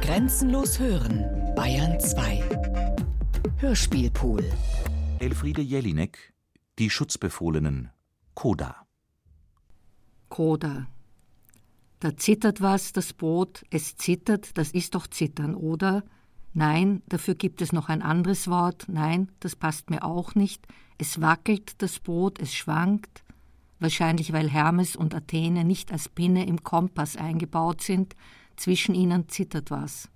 Grenzenlos hören, Bayern 2. Hörspielpool. Elfriede Jelinek, Die Schutzbefohlenen, Koda. Koda. Da zittert was, das Boot, es zittert, das ist doch Zittern, oder? Nein, dafür gibt es noch ein anderes Wort, nein, das passt mir auch nicht. Es wackelt das Boot, es schwankt, wahrscheinlich weil Hermes und Athene nicht als Pinne im Kompass eingebaut sind, zwischen ihnen zittert was.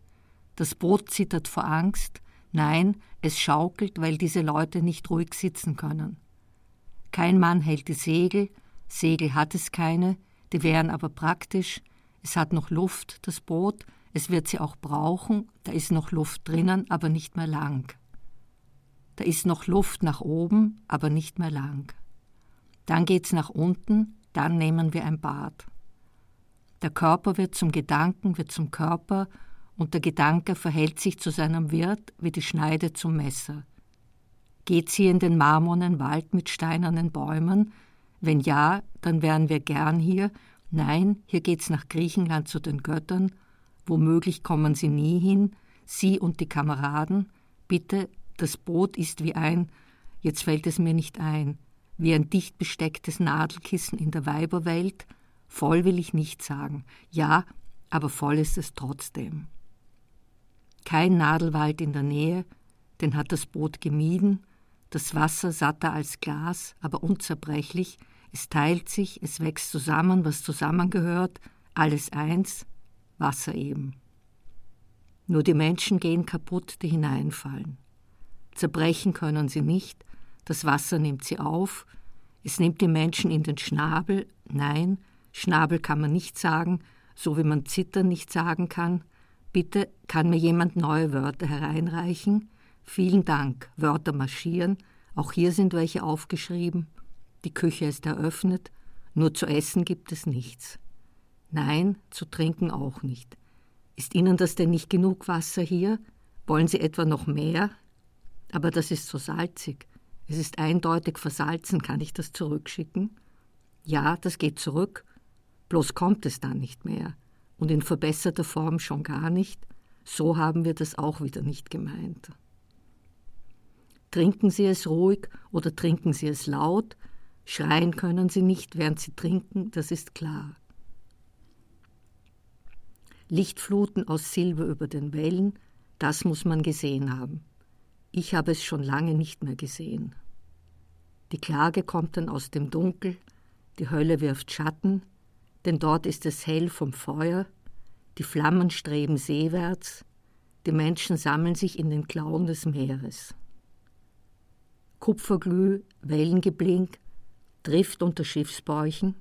Das Boot zittert vor Angst, nein, es schaukelt, weil diese Leute nicht ruhig sitzen können. Kein Mann hält die Segel, Segel hat es keine, die wären aber praktisch, es hat noch Luft, das Boot, es wird sie auch brauchen, da ist noch Luft drinnen, aber nicht mehr lang. Da ist noch Luft nach oben, aber nicht mehr lang. Dann geht's nach unten, dann nehmen wir ein Bad. Der Körper wird zum Gedanken, wird zum Körper, und der Gedanke verhält sich zu seinem Wirt wie die Schneide zum Messer. Geht sie in den marmornen Wald mit steinernen Bäumen? Wenn ja, dann wären wir gern hier. Nein, hier geht's nach Griechenland zu den Göttern. Womöglich kommen sie nie hin. Sie und die Kameraden. Bitte, das Boot ist wie ein, jetzt fällt es mir nicht ein, wie ein dicht bestecktes Nadelkissen in der Weiberwelt. Voll will ich nicht sagen. Ja, aber voll ist es trotzdem. Kein Nadelwald in der Nähe, den hat das Boot gemieden, das Wasser satter als Glas, aber unzerbrechlich, es teilt sich, es wächst zusammen, was zusammengehört, alles eins, Wasser eben. Nur die Menschen gehen kaputt, die hineinfallen. Zerbrechen können sie nicht, das Wasser nimmt sie auf, es nimmt die Menschen in den Schnabel, nein, Schnabel kann man nicht sagen, so wie man Zittern nicht sagen kann, Bitte kann mir jemand neue Wörter hereinreichen? Vielen Dank. Wörter marschieren. Auch hier sind welche aufgeschrieben. Die Küche ist eröffnet. Nur zu essen gibt es nichts. Nein, zu trinken auch nicht. Ist Ihnen das denn nicht genug Wasser hier? Wollen Sie etwa noch mehr? Aber das ist so salzig. Es ist eindeutig versalzen. Kann ich das zurückschicken? Ja, das geht zurück. Bloß kommt es dann nicht mehr und in verbesserter Form schon gar nicht, so haben wir das auch wieder nicht gemeint. Trinken Sie es ruhig oder trinken Sie es laut, schreien können Sie nicht, während Sie trinken, das ist klar. Lichtfluten aus Silber über den Wellen, das muss man gesehen haben. Ich habe es schon lange nicht mehr gesehen. Die Klage kommt dann aus dem Dunkel, die Hölle wirft Schatten, denn dort ist es hell vom Feuer, die Flammen streben seewärts, die Menschen sammeln sich in den Klauen des Meeres. Kupferglüh, Wellengeblink, trifft unter Schiffsbäuchen,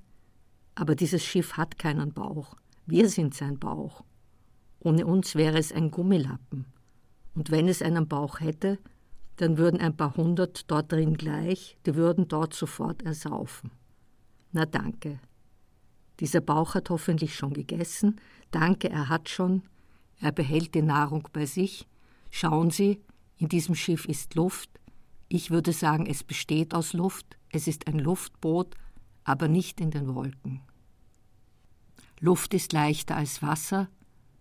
aber dieses Schiff hat keinen Bauch, wir sind sein Bauch. Ohne uns wäre es ein Gummilappen, und wenn es einen Bauch hätte, dann würden ein paar hundert dort drin gleich, die würden dort sofort ersaufen. Na danke, dieser Bauch hat hoffentlich schon gegessen. Danke, er hat schon. Er behält die Nahrung bei sich. Schauen Sie, in diesem Schiff ist Luft. Ich würde sagen, es besteht aus Luft. Es ist ein Luftboot, aber nicht in den Wolken. Luft ist leichter als Wasser,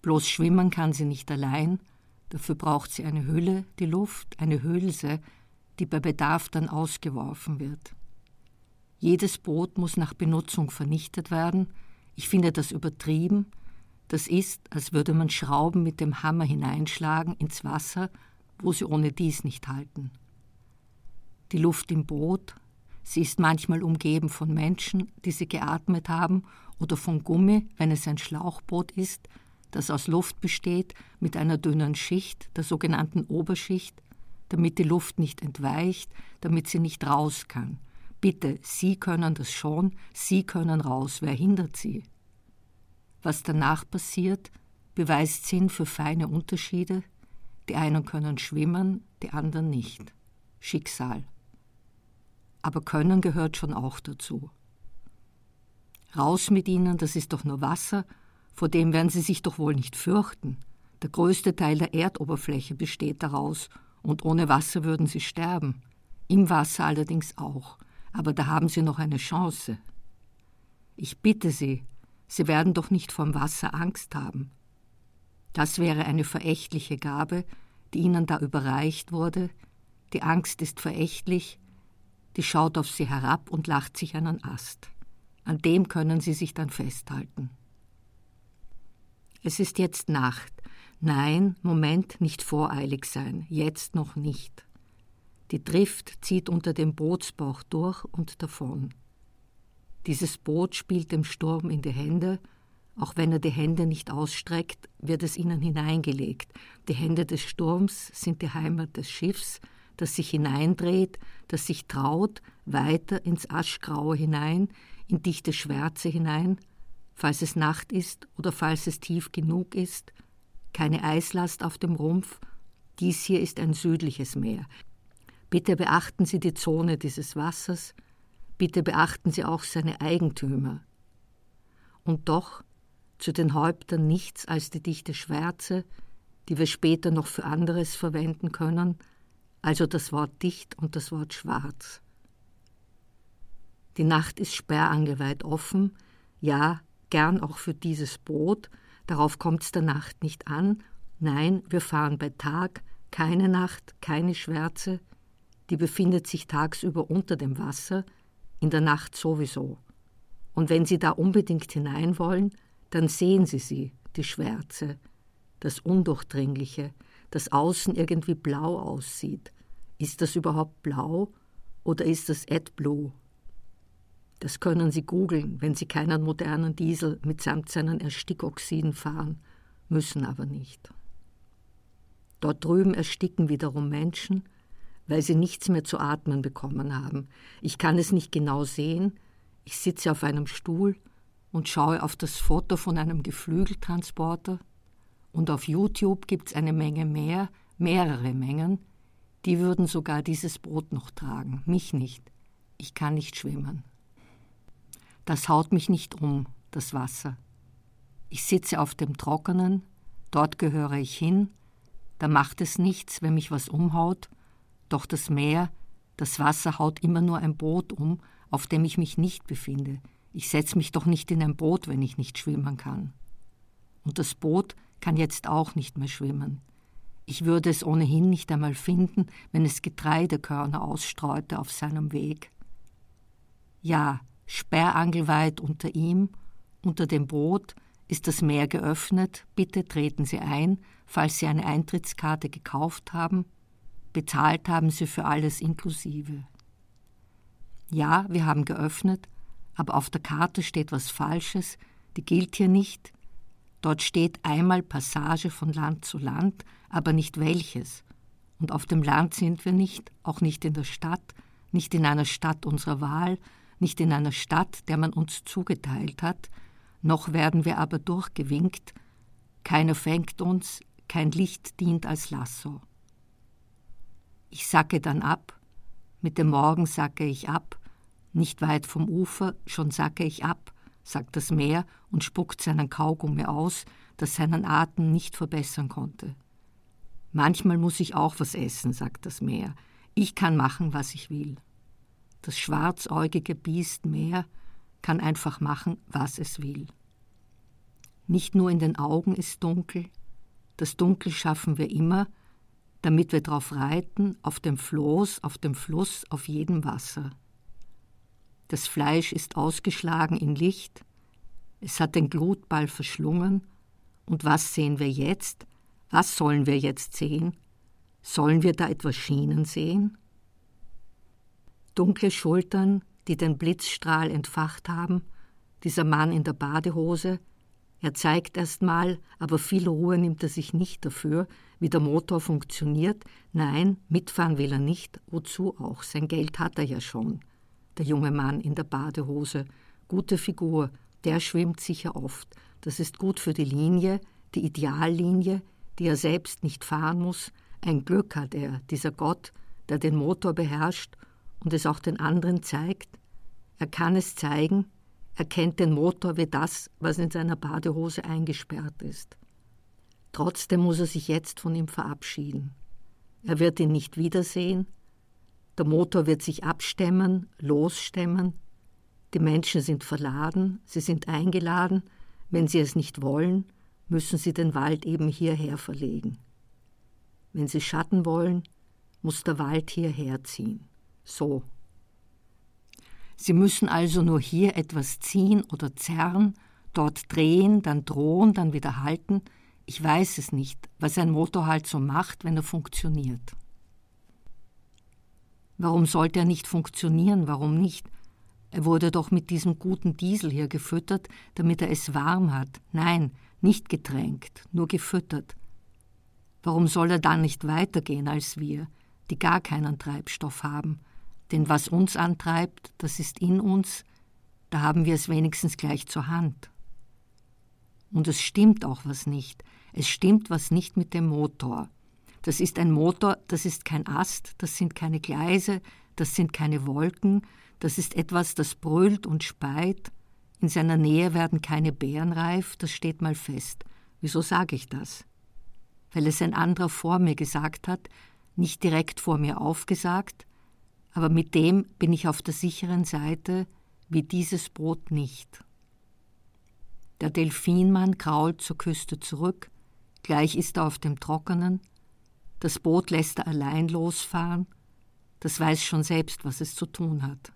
bloß schwimmen kann sie nicht allein, dafür braucht sie eine Hülle, die Luft, eine Hülse, die bei Bedarf dann ausgeworfen wird. Jedes Boot muss nach Benutzung vernichtet werden. Ich finde das übertrieben. Das ist, als würde man Schrauben mit dem Hammer hineinschlagen ins Wasser, wo sie ohne dies nicht halten. Die Luft im Boot, sie ist manchmal umgeben von Menschen, die sie geatmet haben, oder von Gummi, wenn es ein Schlauchboot ist, das aus Luft besteht, mit einer dünnen Schicht, der sogenannten Oberschicht, damit die Luft nicht entweicht, damit sie nicht raus kann. Bitte, Sie können das schon, Sie können raus, wer hindert Sie? Was danach passiert, beweist Sinn für feine Unterschiede. Die einen können schwimmen, die anderen nicht. Schicksal. Aber Können gehört schon auch dazu. Raus mit ihnen, das ist doch nur Wasser, vor dem werden sie sich doch wohl nicht fürchten. Der größte Teil der Erdoberfläche besteht daraus, und ohne Wasser würden sie sterben. Im Wasser allerdings auch aber da haben Sie noch eine Chance. Ich bitte Sie, Sie werden doch nicht vom Wasser Angst haben. Das wäre eine verächtliche Gabe, die ihnen da überreicht wurde. Die Angst ist verächtlich, die schaut auf sie herab und lacht sich einen Ast. An dem können sie sich dann festhalten. Es ist jetzt Nacht. Nein, Moment, nicht voreilig sein, jetzt noch nicht. Die Drift zieht unter dem Bootsbauch durch und davon. Dieses Boot spielt dem Sturm in die Hände, auch wenn er die Hände nicht ausstreckt, wird es ihnen hineingelegt. Die Hände des Sturms sind die Heimat des Schiffs, das sich hineindreht, das sich traut, weiter ins Aschgraue hinein, in dichte Schwärze hinein, falls es Nacht ist oder falls es tief genug ist, keine Eislast auf dem Rumpf, dies hier ist ein südliches Meer. Bitte beachten Sie die Zone dieses Wassers, bitte beachten Sie auch seine Eigentümer. Und doch zu den Häuptern nichts als die dichte Schwärze, die wir später noch für anderes verwenden können, also das Wort dicht und das Wort schwarz. Die Nacht ist sperrangeweit offen, ja, gern auch für dieses Boot, darauf kommt's der Nacht nicht an, nein, wir fahren bei Tag, keine Nacht, keine Schwärze, die befindet sich tagsüber unter dem Wasser, in der Nacht sowieso. Und wenn Sie da unbedingt hinein wollen, dann sehen Sie sie, die Schwärze, das Undurchdringliche, das außen irgendwie blau aussieht. Ist das überhaupt blau oder ist das AdBlue? Das können Sie googeln, wenn Sie keinen modernen Diesel mitsamt seinen Erstickoxiden fahren, müssen aber nicht. Dort drüben ersticken wiederum Menschen, weil sie nichts mehr zu atmen bekommen haben. Ich kann es nicht genau sehen. Ich sitze auf einem Stuhl und schaue auf das Foto von einem Geflügeltransporter. Und auf YouTube gibt es eine Menge mehr, mehrere Mengen, die würden sogar dieses Boot noch tragen, mich nicht. Ich kann nicht schwimmen. Das haut mich nicht um, das Wasser. Ich sitze auf dem Trockenen, dort gehöre ich hin, da macht es nichts, wenn mich was umhaut, doch das Meer, das Wasser haut immer nur ein Boot um, auf dem ich mich nicht befinde. Ich setze mich doch nicht in ein Boot, wenn ich nicht schwimmen kann. Und das Boot kann jetzt auch nicht mehr schwimmen. Ich würde es ohnehin nicht einmal finden, wenn es Getreidekörner ausstreute auf seinem Weg. Ja, sperrangelweit unter ihm, unter dem Boot, ist das Meer geöffnet, bitte treten Sie ein, falls Sie eine Eintrittskarte gekauft haben, bezahlt haben Sie für alles inklusive. Ja, wir haben geöffnet, aber auf der Karte steht was Falsches, die gilt hier nicht. Dort steht einmal Passage von Land zu Land, aber nicht welches. Und auf dem Land sind wir nicht, auch nicht in der Stadt, nicht in einer Stadt unserer Wahl, nicht in einer Stadt, der man uns zugeteilt hat, noch werden wir aber durchgewinkt, keiner fängt uns, kein Licht dient als Lasso. Ich sacke dann ab, mit dem Morgen sacke ich ab, nicht weit vom Ufer, schon sacke ich ab, sagt das Meer und spuckt seinen Kaugummi aus, das seinen Atem nicht verbessern konnte. Manchmal muss ich auch was essen, sagt das Meer. Ich kann machen, was ich will. Das schwarzäugige Biest Meer kann einfach machen, was es will. Nicht nur in den Augen ist dunkel, das Dunkel schaffen wir immer, damit wir drauf reiten, auf dem Floß, auf dem Fluss, auf jedem Wasser. Das Fleisch ist ausgeschlagen in Licht, es hat den Glutball verschlungen, und was sehen wir jetzt? Was sollen wir jetzt sehen? Sollen wir da etwas Schienen sehen? Dunkle Schultern, die den Blitzstrahl entfacht haben, dieser Mann in der Badehose, er zeigt erst mal, aber viel Ruhe nimmt er sich nicht dafür, wie der Motor funktioniert. Nein, mitfahren will er nicht. Wozu auch? Sein Geld hat er ja schon. Der junge Mann in der Badehose. Gute Figur, der schwimmt sicher oft. Das ist gut für die Linie, die Ideallinie, die er selbst nicht fahren muss. Ein Glück hat er, dieser Gott, der den Motor beherrscht und es auch den anderen zeigt. Er kann es zeigen, er kennt den Motor wie das, was in seiner Badehose eingesperrt ist. Trotzdem muss er sich jetzt von ihm verabschieden. Er wird ihn nicht wiedersehen. Der Motor wird sich abstemmen, losstemmen. Die Menschen sind verladen, sie sind eingeladen, wenn sie es nicht wollen, müssen Sie den Wald eben hierher verlegen. Wenn Sie Schatten wollen, muss der Wald hierher ziehen. So. Sie müssen also nur hier etwas ziehen oder zerren, dort drehen, dann drohen, dann wieder halten. Ich weiß es nicht, was ein Motor halt so macht, wenn er funktioniert. Warum sollte er nicht funktionieren? Warum nicht? Er wurde doch mit diesem guten Diesel hier gefüttert, damit er es warm hat. Nein, nicht getränkt, nur gefüttert. Warum soll er dann nicht weitergehen als wir, die gar keinen Treibstoff haben? Denn was uns antreibt, das ist in uns, da haben wir es wenigstens gleich zur Hand. Und es stimmt auch was nicht. Es stimmt was nicht mit dem Motor. Das ist ein Motor, das ist kein Ast, das sind keine Gleise, das sind keine Wolken, das ist etwas, das brüllt und speit. In seiner Nähe werden keine Beeren reif, das steht mal fest. Wieso sage ich das? Weil es ein anderer vor mir gesagt hat, nicht direkt vor mir aufgesagt, aber mit dem bin ich auf der sicheren Seite, wie dieses Brot nicht. Der Delfinmann krault zur Küste zurück, gleich ist er auf dem Trockenen, das Boot lässt er allein losfahren, das weiß schon selbst, was es zu tun hat.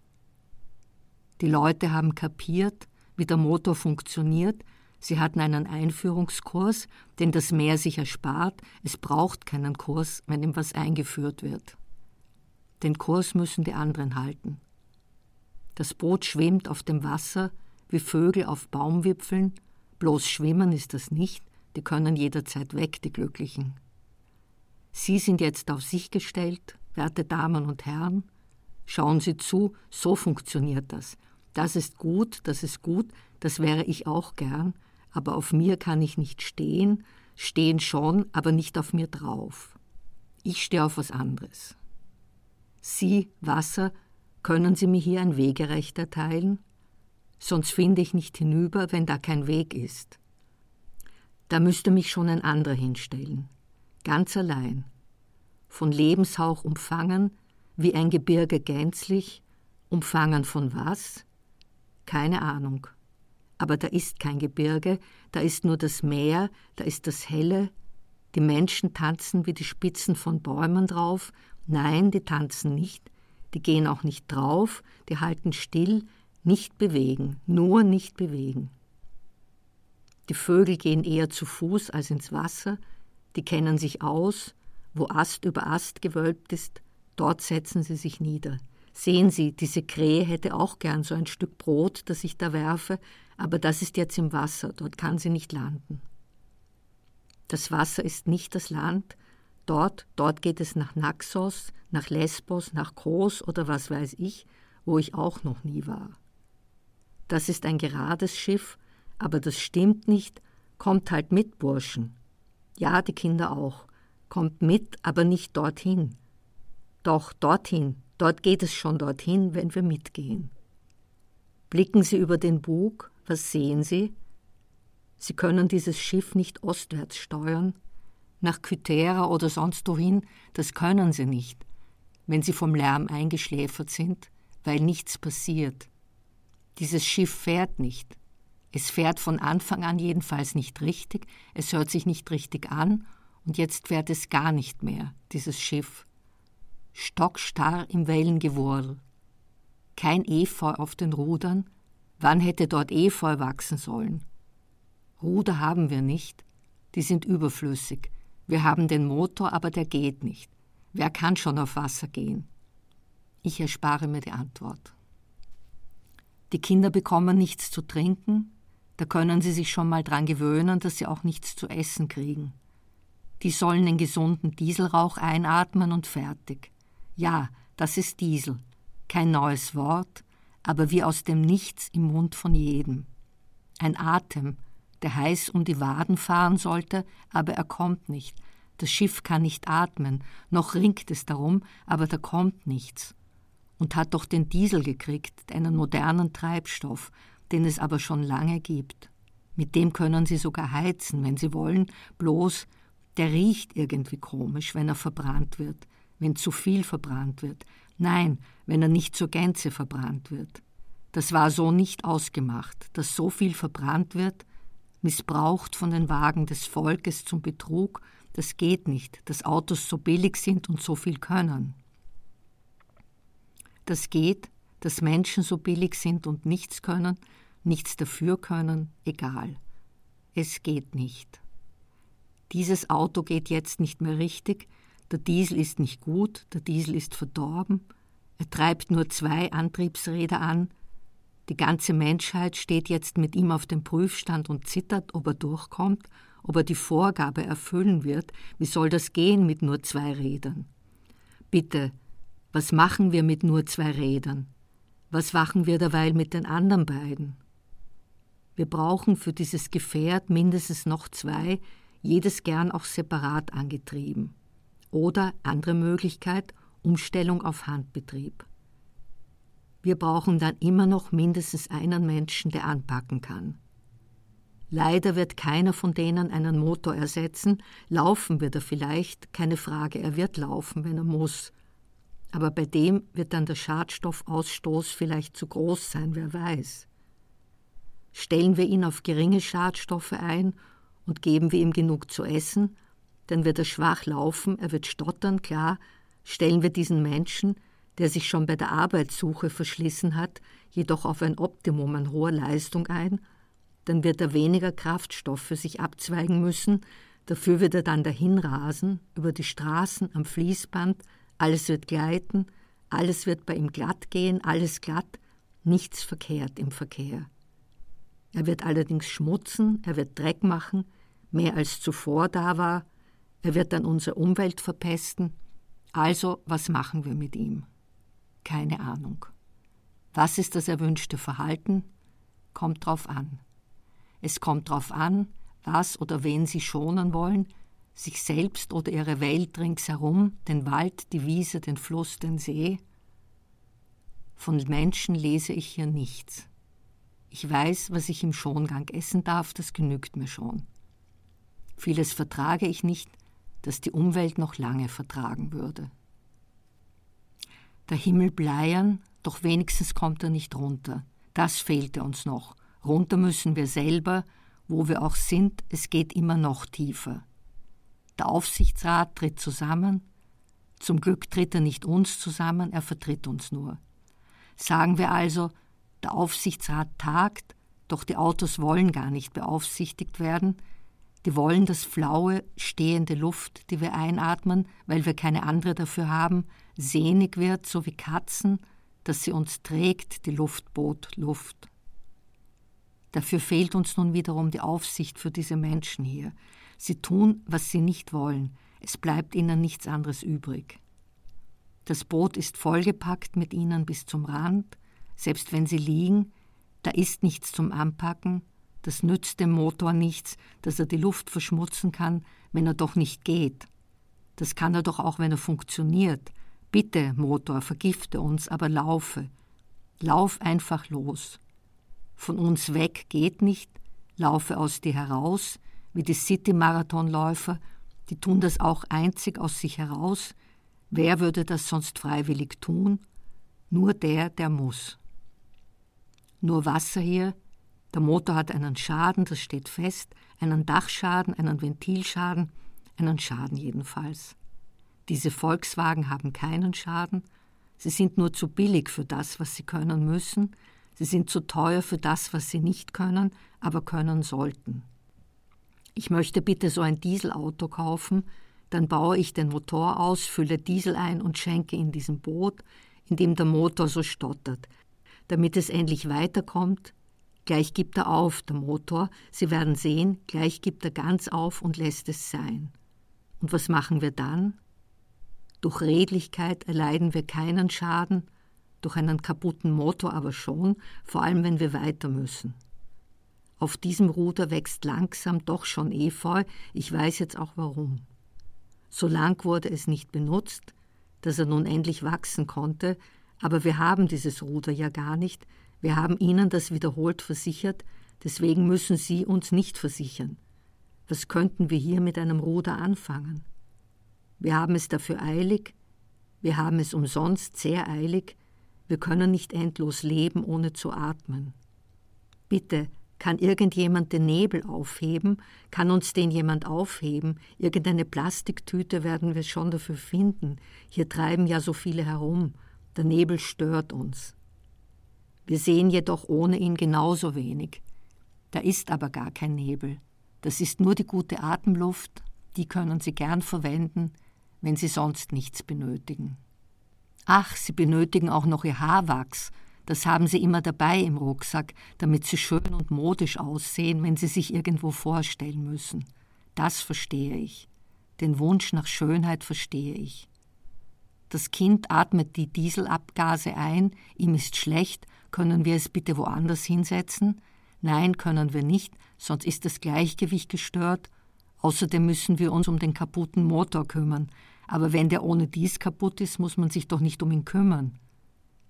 Die Leute haben kapiert, wie der Motor funktioniert, sie hatten einen Einführungskurs, den das Meer sich erspart, es braucht keinen Kurs, wenn ihm was eingeführt wird. Den Kurs müssen die anderen halten. Das Boot schwimmt auf dem Wasser wie Vögel auf Baumwipfeln, bloß schwimmen ist das nicht, die können jederzeit weg, die Glücklichen. Sie sind jetzt auf sich gestellt, werte Damen und Herren, Schauen Sie zu, so funktioniert das. Das ist gut, das ist gut, das wäre ich auch gern, aber auf mir kann ich nicht stehen, stehen schon, aber nicht auf mir drauf. Ich stehe auf was anderes. Sie, Wasser, können Sie mir hier ein Wegerecht erteilen? Sonst finde ich nicht hinüber, wenn da kein Weg ist. Da müsste mich schon ein anderer hinstellen, ganz allein, von Lebenshauch umfangen, wie ein Gebirge gänzlich, umfangen von was? Keine Ahnung. Aber da ist kein Gebirge, da ist nur das Meer, da ist das Helle. Die Menschen tanzen wie die Spitzen von Bäumen drauf. Nein, die tanzen nicht, die gehen auch nicht drauf, die halten still, nicht bewegen, nur nicht bewegen. Die Vögel gehen eher zu Fuß als ins Wasser, die kennen sich aus, wo Ast über Ast gewölbt ist, Dort setzen sie sich nieder. Sehen Sie, diese Krähe hätte auch gern so ein Stück Brot, das ich da werfe, aber das ist jetzt im Wasser, dort kann sie nicht landen. Das Wasser ist nicht das Land, dort, dort geht es nach Naxos, nach Lesbos, nach Kos oder was weiß ich, wo ich auch noch nie war. Das ist ein gerades Schiff, aber das stimmt nicht, kommt halt mit, Burschen. Ja, die Kinder auch, kommt mit, aber nicht dorthin. Doch dorthin, dort geht es schon dorthin, wenn wir mitgehen. Blicken Sie über den Bug, was sehen Sie? Sie können dieses Schiff nicht ostwärts steuern, nach Kythera oder sonst wohin, das können Sie nicht, wenn Sie vom Lärm eingeschläfert sind, weil nichts passiert. Dieses Schiff fährt nicht. Es fährt von Anfang an jedenfalls nicht richtig, es hört sich nicht richtig an, und jetzt fährt es gar nicht mehr, dieses Schiff stockstarr im Wellengewurl. Kein Efeu auf den Rudern, wann hätte dort Efeu wachsen sollen? Ruder haben wir nicht, die sind überflüssig. Wir haben den Motor, aber der geht nicht. Wer kann schon auf Wasser gehen? Ich erspare mir die Antwort. Die Kinder bekommen nichts zu trinken, da können sie sich schon mal dran gewöhnen, dass sie auch nichts zu essen kriegen. Die sollen den gesunden Dieselrauch einatmen und fertig. Ja, das ist Diesel. Kein neues Wort, aber wie aus dem Nichts im Mund von jedem. Ein Atem, der heiß um die Waden fahren sollte, aber er kommt nicht. Das Schiff kann nicht atmen, noch ringt es darum, aber da kommt nichts. Und hat doch den Diesel gekriegt, einen modernen Treibstoff, den es aber schon lange gibt. Mit dem können sie sogar heizen, wenn sie wollen, bloß der riecht irgendwie komisch, wenn er verbrannt wird wenn zu viel verbrannt wird. Nein, wenn er nicht zur Gänze verbrannt wird. Das war so nicht ausgemacht, dass so viel verbrannt wird, missbraucht von den Wagen des Volkes zum Betrug, das geht nicht, dass Autos so billig sind und so viel können. Das geht, dass Menschen so billig sind und nichts können, nichts dafür können, egal. Es geht nicht. Dieses Auto geht jetzt nicht mehr richtig, der Diesel ist nicht gut, der Diesel ist verdorben, er treibt nur zwei Antriebsräder an, die ganze Menschheit steht jetzt mit ihm auf dem Prüfstand und zittert, ob er durchkommt, ob er die Vorgabe erfüllen wird, wie soll das gehen mit nur zwei Rädern? Bitte, was machen wir mit nur zwei Rädern? Was machen wir derweil mit den anderen beiden? Wir brauchen für dieses Gefährt mindestens noch zwei, jedes gern auch separat angetrieben. Oder andere Möglichkeit, Umstellung auf Handbetrieb. Wir brauchen dann immer noch mindestens einen Menschen, der anpacken kann. Leider wird keiner von denen einen Motor ersetzen, laufen wird er vielleicht, keine Frage, er wird laufen, wenn er muss. Aber bei dem wird dann der Schadstoffausstoß vielleicht zu groß sein, wer weiß. Stellen wir ihn auf geringe Schadstoffe ein und geben wir ihm genug zu essen, dann wird er schwach laufen, er wird stottern, klar, stellen wir diesen Menschen, der sich schon bei der Arbeitssuche verschlissen hat, jedoch auf ein Optimum an hoher Leistung ein, dann wird er weniger Kraftstoff für sich abzweigen müssen, dafür wird er dann dahin rasen, über die Straßen, am Fließband, alles wird gleiten, alles wird bei ihm glatt gehen, alles glatt, nichts verkehrt im Verkehr. Er wird allerdings schmutzen, er wird Dreck machen, mehr als zuvor da war, er wird dann unsere Umwelt verpesten. Also, was machen wir mit ihm? Keine Ahnung. Was ist das erwünschte Verhalten? Kommt drauf an. Es kommt drauf an, was oder wen Sie schonen wollen, sich selbst oder Ihre Welt ringsherum, den Wald, die Wiese, den Fluss, den See. Von Menschen lese ich hier nichts. Ich weiß, was ich im Schongang essen darf, das genügt mir schon. Vieles vertrage ich nicht, das die Umwelt noch lange vertragen würde der Himmel bleiern, doch wenigstens kommt er nicht runter. Das fehlte uns noch. Runter müssen wir selber, wo wir auch sind, es geht immer noch tiefer. Der Aufsichtsrat tritt zusammen, zum Glück tritt er nicht uns zusammen, er vertritt uns nur. Sagen wir also, der Aufsichtsrat tagt, doch die Autos wollen gar nicht beaufsichtigt werden, die wollen das flaue, stehende Luft, die wir einatmen, weil wir keine andere dafür haben, sehnig wird, so wie Katzen, dass sie uns trägt, die Luftboot Luft. Dafür fehlt uns nun wiederum die Aufsicht für diese Menschen hier. Sie tun, was sie nicht wollen, es bleibt ihnen nichts anderes übrig. Das Boot ist vollgepackt mit ihnen bis zum Rand, selbst wenn sie liegen, da ist nichts zum Anpacken, das nützt dem Motor nichts, dass er die Luft verschmutzen kann, wenn er doch nicht geht. Das kann er doch auch, wenn er funktioniert. Bitte, Motor, vergifte uns, aber laufe. Lauf einfach los. Von uns weg geht nicht, laufe aus dir heraus, wie die City-Marathonläufer, die tun das auch einzig aus sich heraus. Wer würde das sonst freiwillig tun? Nur der, der muss. Nur Wasser hier, der Motor hat einen Schaden, das steht fest, einen Dachschaden, einen Ventilschaden, einen Schaden jedenfalls. Diese Volkswagen haben keinen Schaden, sie sind nur zu billig für das, was sie können müssen, sie sind zu teuer für das, was sie nicht können, aber können sollten. Ich möchte bitte so ein Dieselauto kaufen, dann baue ich den Motor aus, fülle Diesel ein und schenke in diesem Boot, in dem der Motor so stottert, damit es endlich weiterkommt, Gleich gibt er auf, der Motor. Sie werden sehen, gleich gibt er ganz auf und lässt es sein. Und was machen wir dann? Durch Redlichkeit erleiden wir keinen Schaden, durch einen kaputten Motor aber schon, vor allem wenn wir weiter müssen. Auf diesem Ruder wächst langsam doch schon Efeu, ich weiß jetzt auch warum. So lang wurde es nicht benutzt, dass er nun endlich wachsen konnte, aber wir haben dieses Ruder ja gar nicht, wir haben Ihnen das wiederholt versichert, deswegen müssen Sie uns nicht versichern. Was könnten wir hier mit einem Ruder anfangen? Wir haben es dafür eilig, wir haben es umsonst sehr eilig, wir können nicht endlos leben, ohne zu atmen. Bitte, Kann irgendjemand den Nebel aufheben? Kann uns den jemand aufheben? Irgendeine Plastiktüte werden wir schon dafür finden. Hier treiben ja so viele herum. Der Nebel stört uns. Wir sehen jedoch ohne ihn genauso wenig. Da ist aber gar kein Nebel. Das ist nur die gute Atemluft, die können Sie gern verwenden, wenn Sie sonst nichts benötigen. Ach, Sie benötigen auch noch Ihr Haarwachs, das haben Sie immer dabei im Rucksack, damit Sie schön und modisch aussehen, wenn Sie sich irgendwo vorstellen müssen. Das verstehe ich. Den Wunsch nach Schönheit verstehe ich. Das Kind atmet die Dieselabgase ein, ihm ist schlecht, können wir es bitte woanders hinsetzen? Nein, können wir nicht, sonst ist das Gleichgewicht gestört. Außerdem müssen wir uns um den kaputten Motor kümmern. Aber wenn der ohne dies kaputt ist, muss man sich doch nicht um ihn kümmern.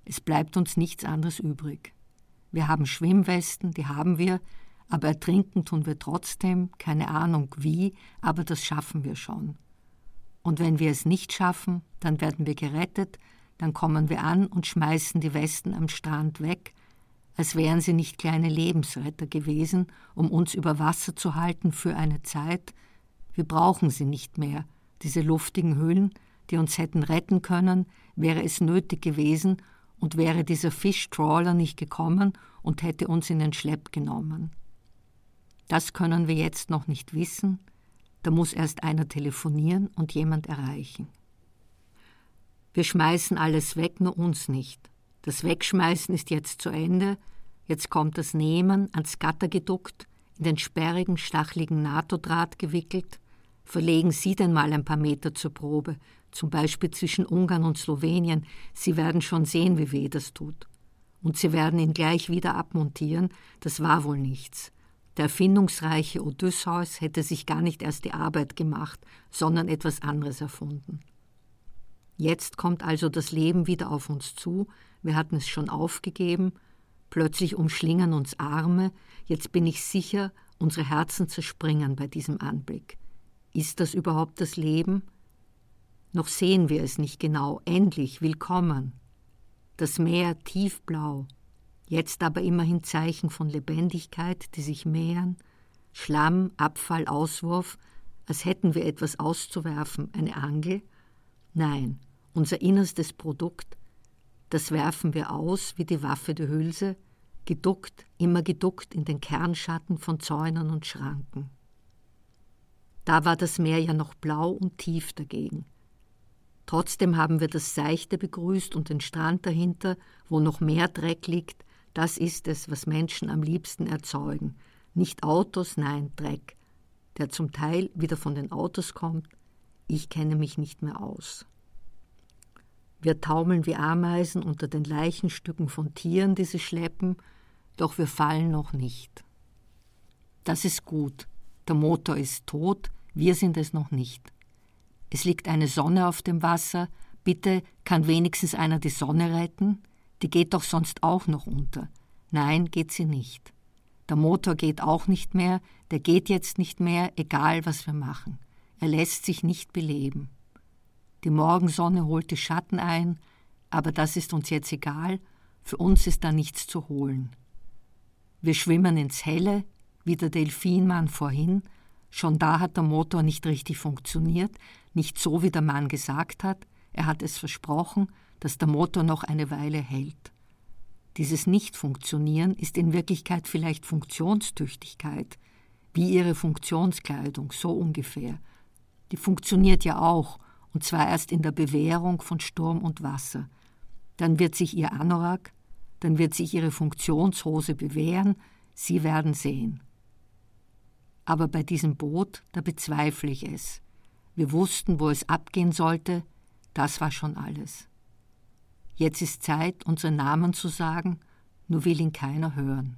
Es bleibt uns nichts anderes übrig. Wir haben Schwimmwesten, die haben wir, aber ertrinken tun wir trotzdem, keine Ahnung wie, aber das schaffen wir schon. Und wenn wir es nicht schaffen, dann werden wir gerettet, dann kommen wir an und schmeißen die Westen am Strand weg, als wären sie nicht kleine Lebensretter gewesen, um uns über Wasser zu halten für eine Zeit. Wir brauchen sie nicht mehr, diese luftigen Hüllen, die uns hätten retten können, wäre es nötig gewesen, und wäre dieser Fischtrawler nicht gekommen und hätte uns in den Schlepp genommen. Das können wir jetzt noch nicht wissen, da muss erst einer telefonieren und jemand erreichen. Wir schmeißen alles weg, nur uns nicht. Das Wegschmeißen ist jetzt zu Ende, jetzt kommt das Nehmen, ans Gatter geduckt, in den sperrigen, stachligen NATO-Draht gewickelt. Verlegen Sie denn mal ein paar Meter zur Probe, zum Beispiel zwischen Ungarn und Slowenien, Sie werden schon sehen, wie weh das tut. Und Sie werden ihn gleich wieder abmontieren, das war wohl nichts. Der erfindungsreiche Odysseus hätte sich gar nicht erst die Arbeit gemacht, sondern etwas anderes erfunden. Jetzt kommt also das Leben wieder auf uns zu, wir hatten es schon aufgegeben, plötzlich umschlingern uns Arme, jetzt bin ich sicher, unsere Herzen zerspringen bei diesem Anblick. Ist das überhaupt das Leben? Noch sehen wir es nicht genau, endlich, willkommen. Das Meer tiefblau, jetzt aber immerhin Zeichen von Lebendigkeit, die sich mehren, Schlamm, Abfall, Auswurf, als hätten wir etwas auszuwerfen, eine Angel. Nein, unser innerstes Produkt, das werfen wir aus wie die Waffe der Hülse, geduckt, immer geduckt in den Kernschatten von Zäunen und Schranken. Da war das Meer ja noch blau und tief dagegen. Trotzdem haben wir das Seichte begrüßt und den Strand dahinter, wo noch mehr Dreck liegt, das ist es, was Menschen am liebsten erzeugen. Nicht Autos, nein, Dreck, der zum Teil wieder von den Autos kommt. Ich kenne mich nicht mehr aus. Wir taumeln wie Ameisen unter den Leichenstücken von Tieren, die sie schleppen, doch wir fallen noch nicht. Das ist gut. Der Motor ist tot, wir sind es noch nicht. Es liegt eine Sonne auf dem Wasser. Bitte kann wenigstens einer die Sonne retten? Die geht doch sonst auch noch unter. Nein, geht sie nicht. Der Motor geht auch nicht mehr, der geht jetzt nicht mehr, egal was wir machen. Er lässt sich nicht beleben. Die Morgensonne holt die Schatten ein, aber das ist uns jetzt egal, für uns ist da nichts zu holen. Wir schwimmen ins Helle, wie der Delfinmann vorhin, schon da hat der Motor nicht richtig funktioniert, nicht so, wie der Mann gesagt hat, er hat es versprochen, dass der Motor noch eine Weile hält. Dieses Nicht-Funktionieren ist in Wirklichkeit vielleicht Funktionstüchtigkeit, wie ihre Funktionskleidung, so ungefähr. Die funktioniert ja auch, und zwar erst in der Bewährung von Sturm und Wasser. Dann wird sich ihr Anorak, dann wird sich ihre Funktionshose bewähren, Sie werden sehen. Aber bei diesem Boot, da bezweifle ich es. Wir wussten, wo es abgehen sollte, das war schon alles. Jetzt ist Zeit, unseren Namen zu sagen, nur will ihn keiner hören.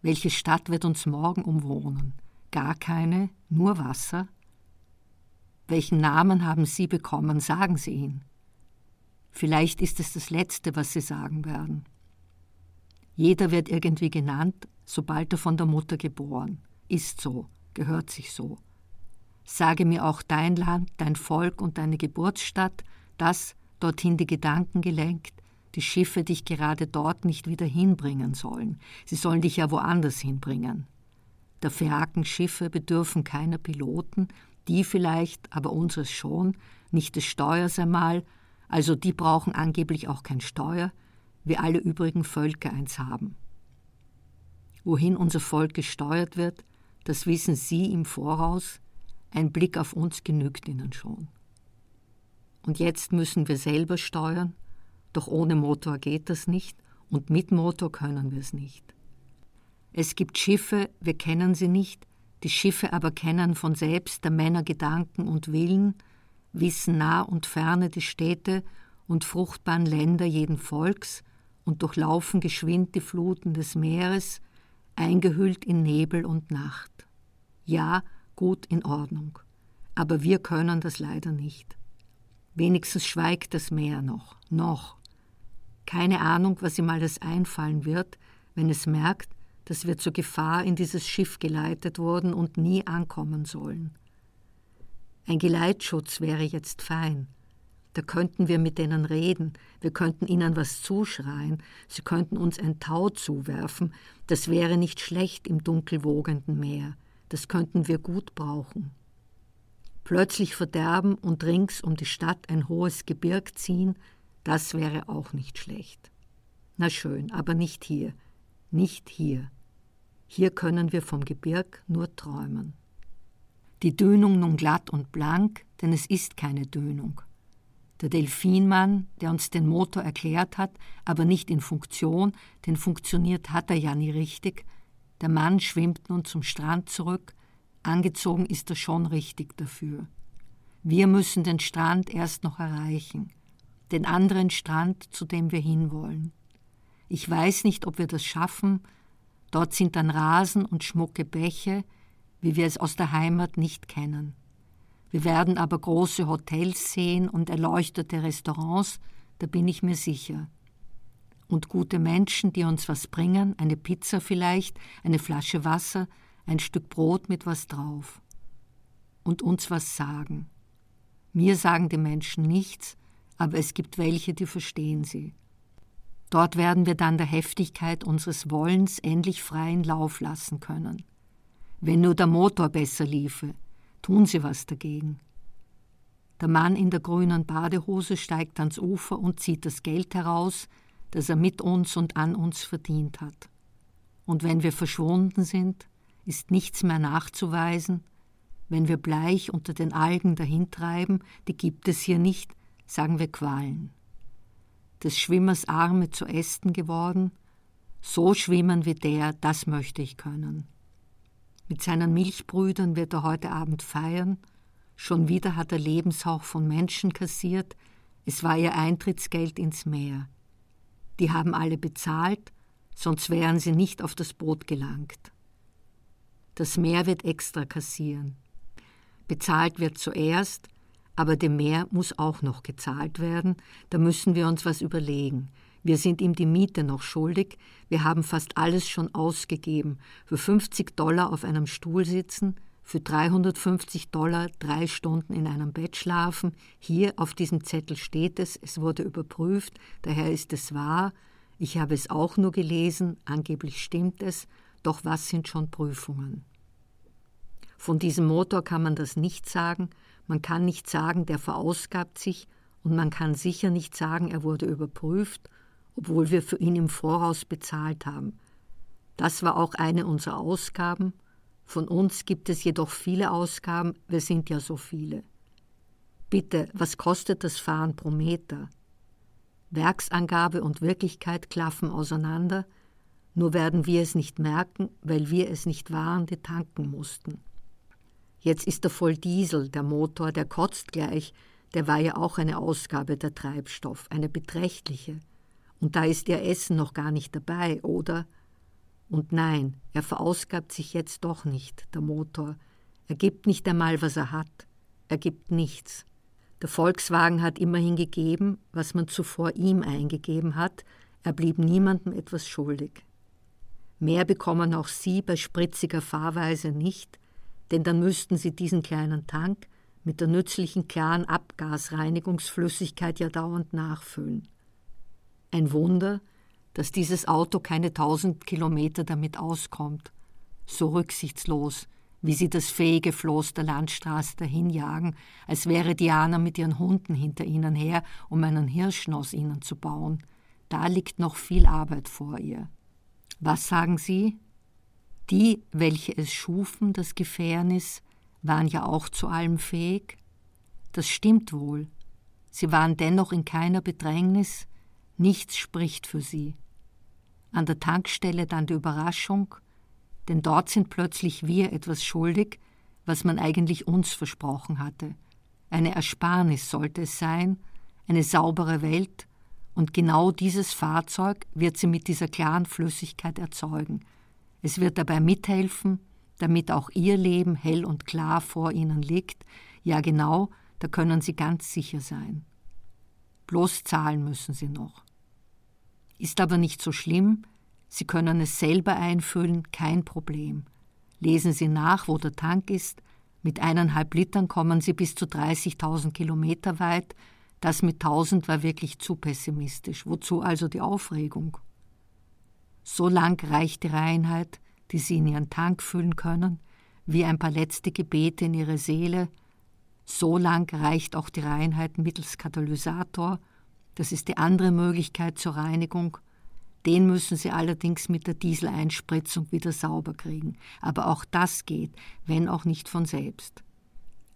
Welche Stadt wird uns morgen umwohnen? Gar keine, nur Wasser? Welchen Namen haben Sie bekommen? Sagen Sie ihn. Vielleicht ist es das Letzte, was Sie sagen werden. Jeder wird irgendwie genannt, sobald er von der Mutter geboren. Ist so, gehört sich so. Sage mir auch dein Land, dein Volk und deine Geburtsstadt, das, dorthin die Gedanken gelenkt, die Schiffe dich gerade dort nicht wieder hinbringen sollen. Sie sollen dich ja woanders hinbringen. Der Phäakenschiffe bedürfen keiner Piloten, die vielleicht, aber unseres schon, nicht des Steuers einmal, also die brauchen angeblich auch kein Steuer, wie alle übrigen Völker eins haben. Wohin unser Volk gesteuert wird, das wissen Sie im Voraus, ein Blick auf uns genügt Ihnen schon. Und jetzt müssen wir selber steuern, doch ohne Motor geht das nicht und mit Motor können wir es nicht. Es gibt Schiffe, wir kennen sie nicht, die Schiffe aber kennen von selbst der Männer Gedanken und Willen, wissen nah und ferne die Städte und fruchtbaren Länder jeden Volks und durchlaufen geschwind die Fluten des Meeres, eingehüllt in Nebel und Nacht. Ja, gut in Ordnung. Aber wir können das leider nicht. Wenigstens schweigt das Meer noch, noch. Keine Ahnung, was ihm alles einfallen wird, wenn es merkt, dass wir zur Gefahr in dieses Schiff geleitet wurden und nie ankommen sollen. Ein Geleitschutz wäre jetzt fein. Da könnten wir mit denen reden, wir könnten ihnen was zuschreien, sie könnten uns ein Tau zuwerfen, das wäre nicht schlecht im dunkel wogenden Meer, das könnten wir gut brauchen. Plötzlich verderben und rings um die Stadt ein hohes Gebirg ziehen, das wäre auch nicht schlecht. Na schön, aber nicht hier, nicht hier. Hier können wir vom Gebirg nur träumen. Die Dünung nun glatt und blank, denn es ist keine Dünung. Der Delfinmann, der uns den Motor erklärt hat, aber nicht in Funktion, denn funktioniert hat er ja nie richtig, der Mann schwimmt nun zum Strand zurück, angezogen ist er schon richtig dafür. Wir müssen den Strand erst noch erreichen, den anderen Strand, zu dem wir hinwollen. Ich weiß nicht, ob wir das schaffen, dort sind dann Rasen und schmucke Bäche, wie wir es aus der Heimat nicht kennen. Wir werden aber große Hotels sehen und erleuchtete Restaurants, da bin ich mir sicher. Und gute Menschen, die uns was bringen, eine Pizza vielleicht, eine Flasche Wasser, ein Stück Brot mit was drauf. Und uns was sagen. Mir sagen die Menschen nichts, aber es gibt welche, die verstehen sie. Dort werden wir dann der Heftigkeit unseres Wollens endlich freien Lauf lassen können. Wenn nur der Motor besser liefe, Tun Sie was dagegen. Der Mann in der grünen Badehose steigt ans Ufer und zieht das Geld heraus, das er mit uns und an uns verdient hat. Und wenn wir verschwunden sind, ist nichts mehr nachzuweisen, wenn wir bleich unter den Algen dahintreiben, die gibt es hier nicht, sagen wir Qualen. Des Schwimmers Arme zu Ästen geworden, so schwimmen wie der, das möchte ich können. Mit seinen Milchbrüdern wird er heute Abend feiern. Schon wieder hat er Lebenshauch von Menschen kassiert. Es war ihr Eintrittsgeld ins Meer. Die haben alle bezahlt, sonst wären sie nicht auf das Boot gelangt. Das Meer wird extra kassieren. Bezahlt wird zuerst, aber dem Meer muss auch noch gezahlt werden, da müssen wir uns was überlegen. Wir sind ihm die Miete noch schuldig. Wir haben fast alles schon ausgegeben. Für 50 Dollar auf einem Stuhl sitzen, für 350 Dollar drei Stunden in einem Bett schlafen. Hier auf diesem Zettel steht es, es wurde überprüft, daher ist es wahr. Ich habe es auch nur gelesen, angeblich stimmt es, doch was sind schon Prüfungen? Von diesem Motor kann man das nicht sagen, man kann nicht sagen, der verausgabt sich, und man kann sicher nicht sagen, er wurde überprüft obwohl wir für ihn im Voraus bezahlt haben. Das war auch eine unserer Ausgaben. Von uns gibt es jedoch viele Ausgaben, wir sind ja so viele. Bitte, was kostet das Fahren pro Meter? Werksangabe und Wirklichkeit klaffen auseinander, nur werden wir es nicht merken, weil wir es nicht waren, die tanken mussten. Jetzt ist er voll Diesel, der Motor, der kotzt gleich, der war ja auch eine Ausgabe der Treibstoff, eine beträchtliche. Und da ist Ihr Essen noch gar nicht dabei, oder? Und nein, er verausgabt sich jetzt doch nicht, der Motor. Er gibt nicht einmal, was er hat. Er gibt nichts. Der Volkswagen hat immerhin gegeben, was man zuvor ihm eingegeben hat. Er blieb niemandem etwas schuldig. Mehr bekommen auch Sie bei spritziger Fahrweise nicht, denn dann müssten Sie diesen kleinen Tank mit der nützlichen klaren Abgasreinigungsflüssigkeit ja dauernd nachfüllen. Ein Wunder, dass dieses Auto keine tausend Kilometer damit auskommt. So rücksichtslos, wie sie das fähige Floß der Landstraße dahinjagen, als wäre Diana mit ihren Hunden hinter ihnen her, um einen Hirschen aus ihnen zu bauen. Da liegt noch viel Arbeit vor ihr. Was sagen Sie? Die, welche es schufen, das Gefährnis, waren ja auch zu allem fähig? Das stimmt wohl. Sie waren dennoch in keiner Bedrängnis, nichts spricht für sie. An der Tankstelle dann die Überraschung, denn dort sind plötzlich wir etwas schuldig, was man eigentlich uns versprochen hatte. Eine Ersparnis sollte es sein, eine saubere Welt, und genau dieses Fahrzeug wird sie mit dieser klaren Flüssigkeit erzeugen. Es wird dabei mithelfen, damit auch ihr Leben hell und klar vor ihnen liegt. Ja genau, da können sie ganz sicher sein. Bloß zahlen müssen sie noch. Ist aber nicht so schlimm, Sie können es selber einfüllen, kein Problem. Lesen Sie nach, wo der Tank ist. Mit eineinhalb Litern kommen Sie bis zu 30.000 Kilometer weit. Das mit 1000 war wirklich zu pessimistisch. Wozu also die Aufregung? So lang reicht die Reinheit, die Sie in Ihren Tank füllen können, wie ein paar letzte Gebete in Ihre Seele. So lang reicht auch die Reinheit mittels Katalysator. Das ist die andere Möglichkeit zur Reinigung den müssen sie allerdings mit der Dieseleinspritzung wieder sauber kriegen. Aber auch das geht, wenn auch nicht von selbst.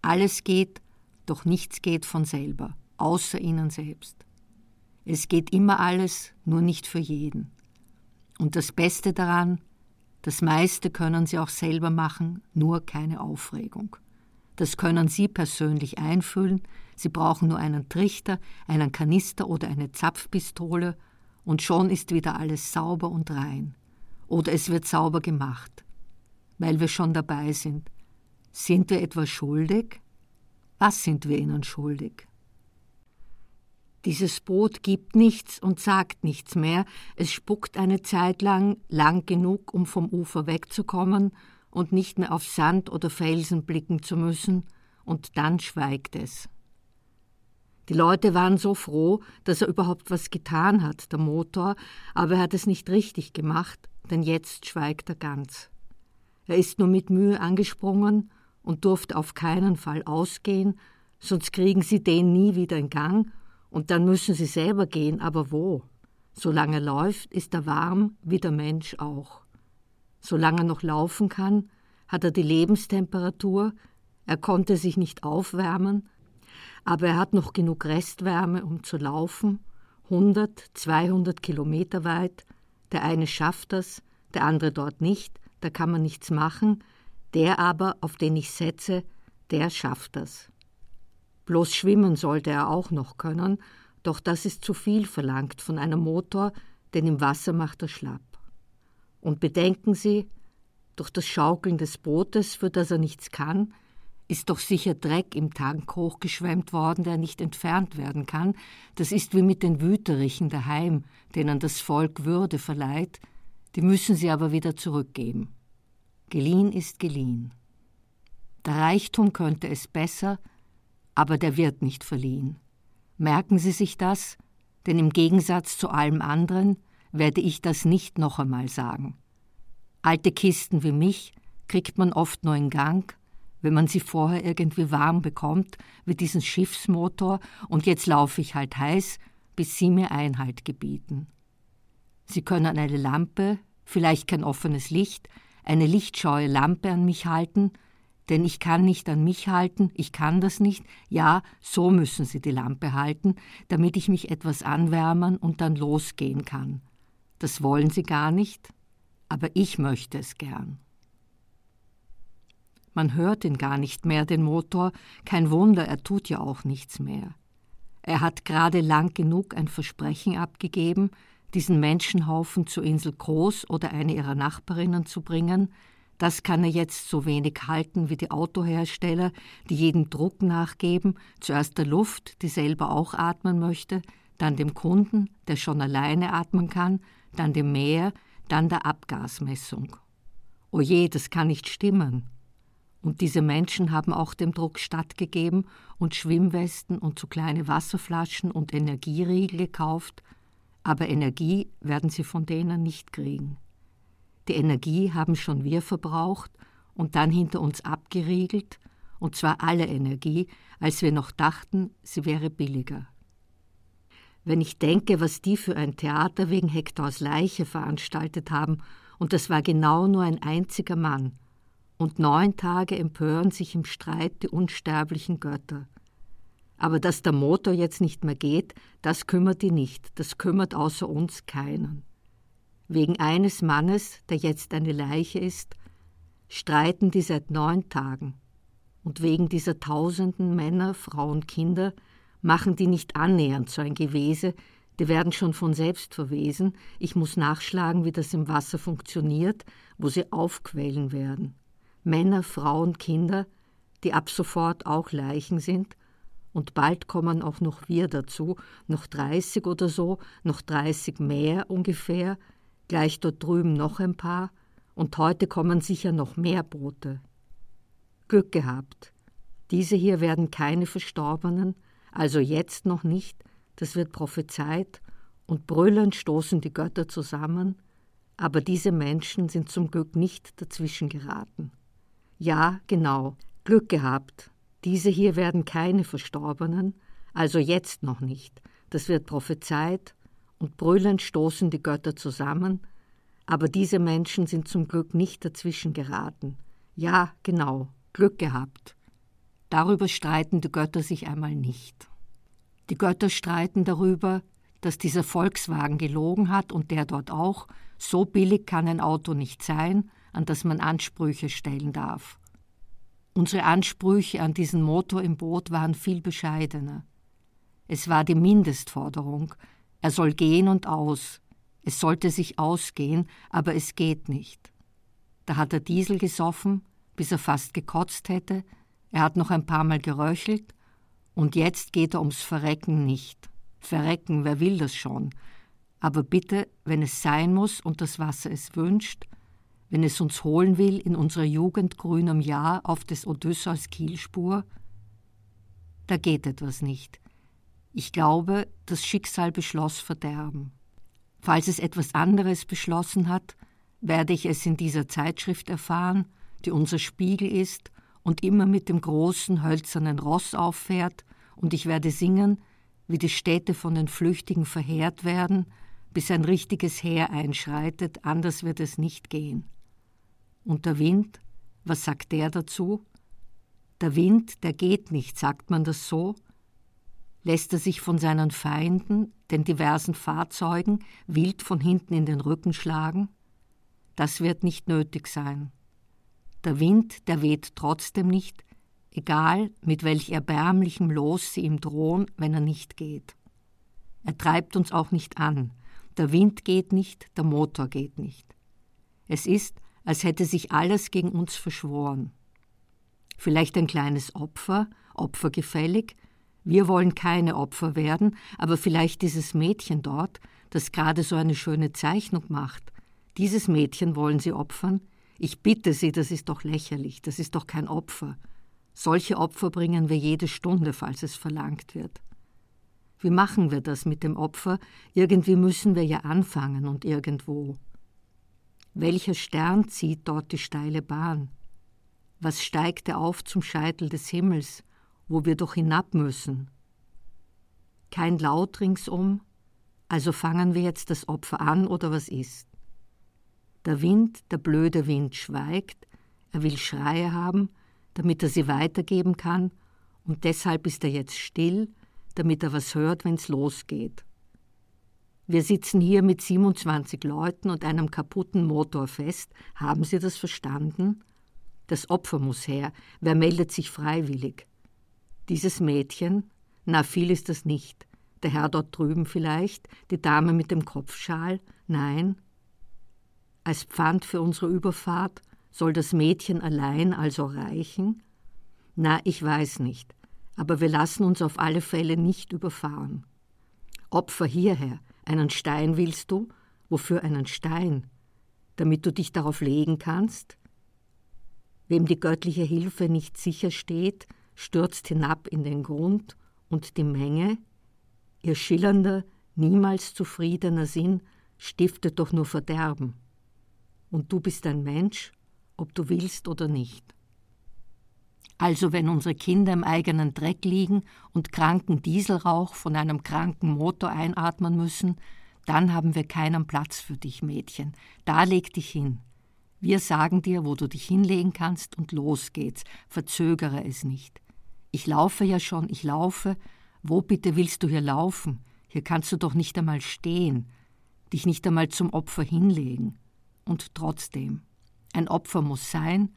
Alles geht, doch nichts geht von selber, außer ihnen selbst. Es geht immer alles, nur nicht für jeden. Und das Beste daran, das meiste können sie auch selber machen, nur keine Aufregung. Das können Sie persönlich einfüllen. Sie brauchen nur einen Trichter, einen Kanister oder eine Zapfpistole und schon ist wieder alles sauber und rein. Oder es wird sauber gemacht, weil wir schon dabei sind. Sind wir etwas schuldig? Was sind wir ihnen schuldig? Dieses Boot gibt nichts und sagt nichts mehr, es spuckt eine Zeit lang, lang genug, um vom Ufer wegzukommen und nicht mehr auf Sand oder Felsen blicken zu müssen, und dann schweigt es. Die Leute waren so froh, dass er überhaupt was getan hat, der Motor, aber er hat es nicht richtig gemacht, denn jetzt schweigt er ganz. Er ist nur mit Mühe angesprungen und durfte auf keinen Fall ausgehen, sonst kriegen sie den nie wieder in Gang und dann müssen sie selber gehen, aber wo? Solange er läuft, ist er warm, wie der Mensch auch. Solange er noch laufen kann, hat er die Lebenstemperatur, er konnte sich nicht aufwärmen, aber er hat noch genug Restwärme, um zu laufen, 100, 200 Kilometer weit. Der eine schafft das, der andere dort nicht, da kann man nichts machen, der aber, auf den ich setze, der schafft das. Bloß schwimmen sollte er auch noch können, doch das ist zu viel verlangt von einem Motor, denn im Wasser macht er schlapp. Und bedenken Sie, durch das Schaukeln des Bootes, für das er nichts kann, ist doch sicher Dreck im Tank hochgeschwemmt worden, der nicht entfernt werden kann. Das ist wie mit den Wüterichen daheim, denen das Volk Würde verleiht, die müssen sie aber wieder zurückgeben. Geliehen ist geliehen. Der Reichtum könnte es besser, aber der wird nicht verliehen. Merken Sie sich das, denn im Gegensatz zu allem anderen werde ich das nicht noch einmal sagen. Alte Kisten wie mich kriegt man oft nur in Gang, wenn man sie vorher irgendwie warm bekommt, wie diesen Schiffsmotor, und jetzt laufe ich halt heiß, bis sie mir Einhalt gebieten. Sie können eine Lampe, vielleicht kein offenes Licht, eine lichtscheue Lampe an mich halten, denn ich kann nicht an mich halten, ich kann das nicht, ja, so müssen Sie die Lampe halten, damit ich mich etwas anwärmen und dann losgehen kann. Das wollen Sie gar nicht, aber ich möchte es gern. Man hört ihn gar nicht mehr, den Motor. Kein Wunder, er tut ja auch nichts mehr. Er hat gerade lang genug ein Versprechen abgegeben, diesen Menschenhaufen zur Insel Groß oder eine ihrer Nachbarinnen zu bringen. Das kann er jetzt so wenig halten wie die Autohersteller, die jedem Druck nachgeben, zuerst der Luft, die selber auch atmen möchte, dann dem Kunden, der schon alleine atmen kann, dann dem Meer, dann der Abgasmessung. Oje, das kann nicht stimmen. Und diese Menschen haben auch dem Druck stattgegeben und Schwimmwesten und zu kleine Wasserflaschen und Energieriegel gekauft. Aber Energie werden sie von denen nicht kriegen. Die Energie haben schon wir verbraucht und dann hinter uns abgeriegelt, und zwar alle Energie, als wir noch dachten, sie wäre billiger. Wenn ich denke, was die für ein Theater wegen Hektors Leiche veranstaltet haben, und das war genau nur ein einziger Mann, und neun Tage empören sich im Streit die unsterblichen Götter. Aber dass der Motor jetzt nicht mehr geht, das kümmert die nicht, das kümmert außer uns keinen. Wegen eines Mannes, der jetzt eine Leiche ist, streiten die seit neun Tagen. Und wegen dieser tausenden Männer, Frauen, Kinder machen die nicht annähernd so ein Gewese, die werden schon von selbst verwesen. Ich muss nachschlagen, wie das im Wasser funktioniert, wo sie aufquellen werden. Männer, Frauen, Kinder, die ab sofort auch Leichen sind, und bald kommen auch noch wir dazu, noch 30 oder so, noch 30 mehr ungefähr, gleich dort drüben noch ein paar, und heute kommen sicher noch mehr Boote. Glück gehabt. Diese hier werden keine Verstorbenen, also jetzt noch nicht, das wird prophezeit, und brüllend stoßen die Götter zusammen, aber diese Menschen sind zum Glück nicht dazwischen geraten. Ja, genau, Glück gehabt. Diese hier werden keine Verstorbenen, also jetzt noch nicht. Das wird prophezeit, und brüllend stoßen die Götter zusammen, aber diese Menschen sind zum Glück nicht dazwischen geraten. Ja, genau, Glück gehabt. Darüber streiten die Götter sich einmal nicht. Die Götter streiten darüber, dass dieser Volkswagen gelogen hat und der dort auch, so billig kann ein Auto nicht sein, an das man Ansprüche stellen darf. Unsere Ansprüche an diesen Motor im Boot waren viel bescheidener. Es war die Mindestforderung, er soll gehen und aus, es sollte sich ausgehen, aber es geht nicht. Da hat er Diesel gesoffen, bis er fast gekotzt hätte, er hat noch ein paar Mal geröchelt, und jetzt geht er ums Verrecken nicht. Verrecken, wer will das schon? Aber bitte, wenn es sein muss und das Wasser es wünscht, wenn es uns holen will in unserer Jugend grünem Jahr auf des Odysseus Kielspur, da geht etwas nicht. Ich glaube, das Schicksal beschloss Verderben. Falls es etwas anderes beschlossen hat, werde ich es in dieser Zeitschrift erfahren, die unser Spiegel ist und immer mit dem großen hölzernen Ross auffährt, und ich werde singen, wie die Städte von den Flüchtigen verheert werden, bis ein richtiges Heer einschreitet, anders wird es nicht gehen. Und der Wind, was sagt der dazu? Der Wind, der geht nicht, sagt man das so? Lässt er sich von seinen Feinden, den diversen Fahrzeugen, wild von hinten in den Rücken schlagen? Das wird nicht nötig sein. Der Wind, der weht trotzdem nicht, egal mit welch erbärmlichem Los sie ihm drohen, wenn er nicht geht. Er treibt uns auch nicht an. Der Wind geht nicht, der Motor geht nicht. Es ist, als hätte sich alles gegen uns verschworen. Vielleicht ein kleines Opfer, opfergefällig, wir wollen keine Opfer werden, aber vielleicht dieses Mädchen dort, das gerade so eine schöne Zeichnung macht. Dieses Mädchen wollen Sie opfern? Ich bitte Sie, das ist doch lächerlich, das ist doch kein Opfer. Solche Opfer bringen wir jede Stunde, falls es verlangt wird. Wie machen wir das mit dem Opfer? Irgendwie müssen wir ja anfangen und irgendwo. Welcher Stern zieht dort die steile Bahn? Was steigt er auf zum Scheitel des Himmels? Wo wir doch hinab müssen. Kein Laut ringsum, also fangen wir jetzt das Opfer an oder was ist? Der Wind, der blöde Wind schweigt, er will Schreie haben, damit er sie weitergeben kann, und deshalb ist er jetzt still, damit er was hört, wenn's losgeht. Wir sitzen hier mit 27 Leuten und einem kaputten Motor fest. Haben Sie das verstanden? Das Opfer muss her. Wer meldet sich freiwillig? Dieses Mädchen, na viel ist das nicht. Der Herr dort drüben vielleicht, die Dame mit dem Kopfschal, nein. Als Pfand für unsere Überfahrt soll das Mädchen allein also reichen? Na, ich weiß nicht, aber wir lassen uns auf alle Fälle nicht überfahren. Opfer hierher, einen Stein willst du? Wofür einen Stein? Damit du dich darauf legen kannst? Wem die göttliche Hilfe nicht sicher steht, stürzt hinab in den Grund und die Menge, ihr schillernder, Niemals zufriedener Sinn stiftet doch nur Verderben. Und du bist ein Mensch, ob du willst oder nicht. Also wenn unsere Kinder im eigenen Dreck liegen und kranken Dieselrauch von einem kranken Motor einatmen müssen, dann haben wir keinen Platz für dich, Mädchen. Da leg dich hin. Wir sagen dir, wo du dich hinlegen kannst, und los geht's. Verzögere es nicht. Ich laufe ja schon, ich laufe. Wo bitte willst du hier laufen? Hier kannst du doch nicht einmal stehen, dich nicht einmal zum Opfer hinlegen. Und trotzdem, ein Opfer muss sein,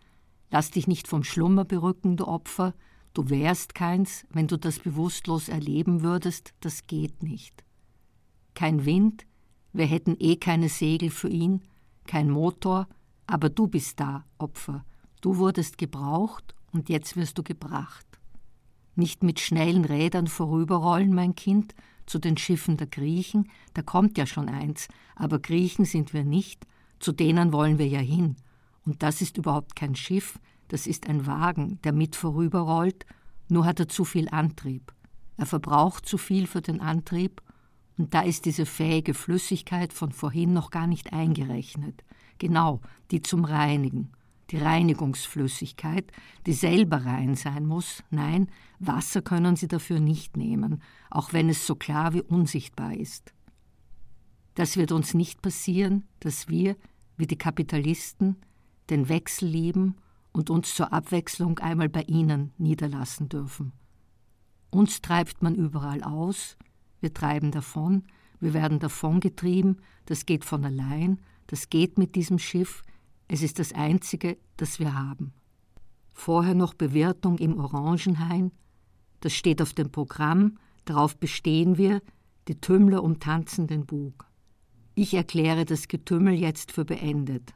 lass dich nicht vom Schlummer berücken, du Opfer, du wärst keins, wenn du das bewusstlos erleben würdest, das geht nicht. Kein Wind, wir hätten eh keine Segel für ihn, kein Motor, aber du bist da, Opfer, du wurdest gebraucht und jetzt wirst du gebracht. Nicht mit schnellen Rädern vorüberrollen, mein Kind, zu den Schiffen der Griechen, da kommt ja schon eins, aber Griechen sind wir nicht, zu denen wollen wir ja hin. Und das ist überhaupt kein Schiff, das ist ein Wagen, der mit vorüberrollt, nur hat er zu viel Antrieb. Er verbraucht zu viel für den Antrieb und da ist diese fähige Flüssigkeit von vorhin noch gar nicht eingerechnet. Genau, die zum Reinigen. Die Reinigungsflüssigkeit, die selber rein sein muss. Nein, Wasser können sie dafür nicht nehmen, auch wenn es so klar wie unsichtbar ist. Das wird uns nicht passieren, dass wir, wie die Kapitalisten, den Wechsel lieben und uns zur Abwechslung einmal bei ihnen niederlassen dürfen. Uns treibt man überall aus, wir treiben davon, wir werden davongetrieben, das geht von allein, das geht mit diesem Schiff, es ist das Einzige, das wir haben. Vorher noch Bewirtung im Orangenhain, das steht auf dem Programm, darauf bestehen wir, die Tümmler umtanzen den Bug. Ich erkläre das Getümmel jetzt für beendet.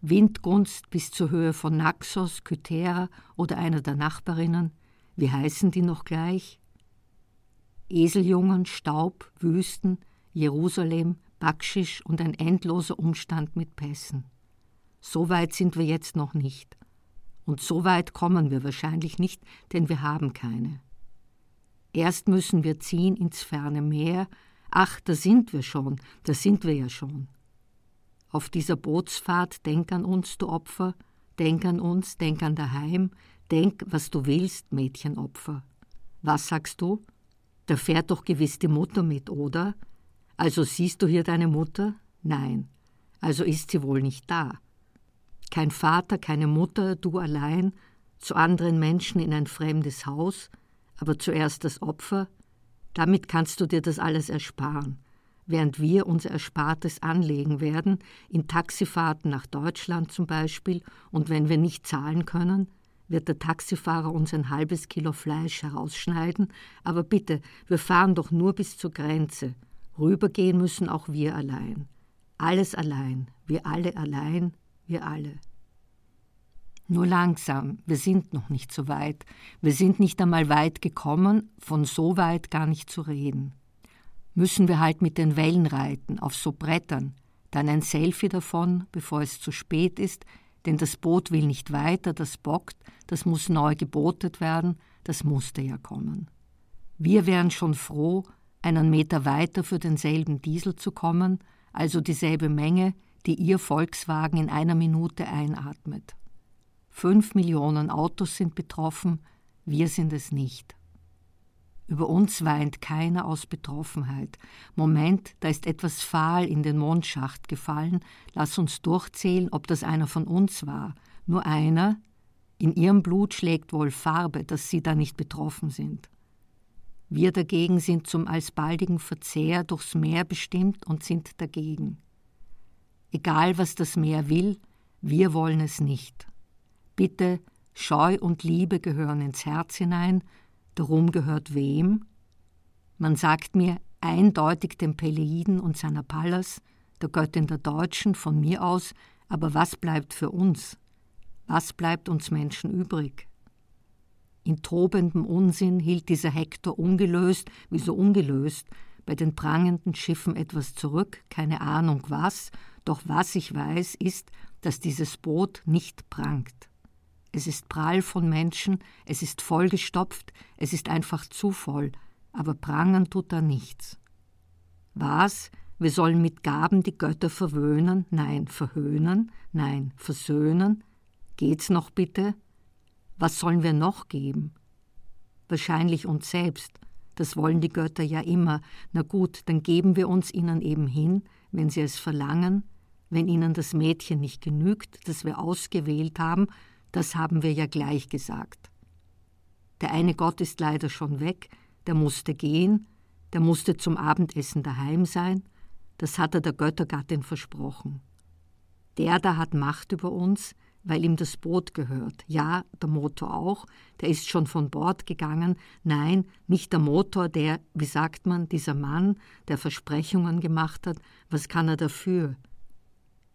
Windgunst bis zur Höhe von Naxos, Kythera oder einer der Nachbarinnen, wie heißen die noch gleich? Eseljungen, Staub, Wüsten, Jerusalem, Backschisch und ein endloser Umstand mit Pässen. So weit sind wir jetzt noch nicht. Und so weit kommen wir wahrscheinlich nicht, denn wir haben keine. Erst müssen wir ziehen ins ferne Meer. Ach, da sind wir schon, da sind wir ja schon. Auf dieser Bootsfahrt denk an uns, du Opfer, denk an uns, denk an daheim, denk, was du willst, Mädchenopfer. Was sagst du? Da fährt doch gewiss die Mutter mit, oder? Also siehst du hier deine Mutter? Nein. Also ist sie wohl nicht da. Kein Vater, keine Mutter, du allein, zu anderen Menschen in ein fremdes Haus, aber zuerst das Opfer, damit kannst du dir das alles ersparen, während wir unser Erspartes anlegen werden, in Taxifahrten nach Deutschland zum Beispiel, und wenn wir nicht zahlen können, wird der Taxifahrer uns ein halbes Kilo Fleisch herausschneiden, aber bitte, wir fahren doch nur bis zur Grenze. Rübergehen müssen auch wir allein. Alles allein, wir alle allein, wir alle. Nur langsam, wir sind noch nicht so weit. Wir sind nicht einmal weit gekommen, von so weit gar nicht zu reden. Müssen wir halt mit den Wellen reiten, auf so Brettern, dann ein Selfie davon, bevor es zu spät ist, denn das Boot will nicht weiter, das bockt, das muss neu gebotet werden, das musste ja kommen. Wir wären schon froh, einen Meter weiter für denselben Diesel zu kommen, also dieselbe Menge, die Ihr Volkswagen in einer Minute einatmet. Fünf Millionen Autos sind betroffen, wir sind es nicht. Über uns weint keiner aus Betroffenheit. Moment, da ist etwas fahl in den Mondschacht gefallen. Lass uns durchzählen, ob das einer von uns war. Nur einer? In ihrem Blut schlägt wohl Farbe, dass sie da nicht betroffen sind. Wir dagegen sind zum alsbaldigen Verzehr durchs Meer bestimmt und sind dagegen. Egal, was das Meer will, wir wollen es nicht. Bitte, Scheu und Liebe gehören ins Herz hinein, der Ruhm gehört wem? Man sagt mir eindeutig dem Peleiden und seiner Pallas, der Göttin der Deutschen, von mir aus, aber was bleibt für uns? Was bleibt uns Menschen übrig? In tobendem Unsinn hielt dieser Hektor ungelöst, wie so ungelöst, bei den prangenden Schiffen etwas zurück, keine Ahnung was, doch was ich weiß, ist, dass dieses Boot nicht prangt. Es ist prall von Menschen, es ist vollgestopft, es ist einfach zu voll, aber prangern tut da nichts. Was? Wir sollen mit Gaben die Götter verwöhnen? Nein, verhöhnen? Nein, versöhnen? Geht's noch bitte? Was sollen wir noch geben? Wahrscheinlich uns selbst. Das wollen die Götter ja immer. Na gut, dann geben wir uns ihnen eben hin, wenn sie es verlangen, wenn ihnen das Mädchen nicht genügt, das wir ausgewählt haben, das haben wir ja gleich gesagt. Der eine Gott ist leider schon weg, der musste gehen, der musste zum Abendessen daheim sein, das hat er der Göttergattin versprochen. Der da hat Macht über uns, weil ihm das Boot gehört. Ja, der Motor auch, der ist schon von Bord gegangen. Nein, nicht der Motor, der, wie sagt man, dieser Mann, der Versprechungen gemacht hat, was kann er dafür?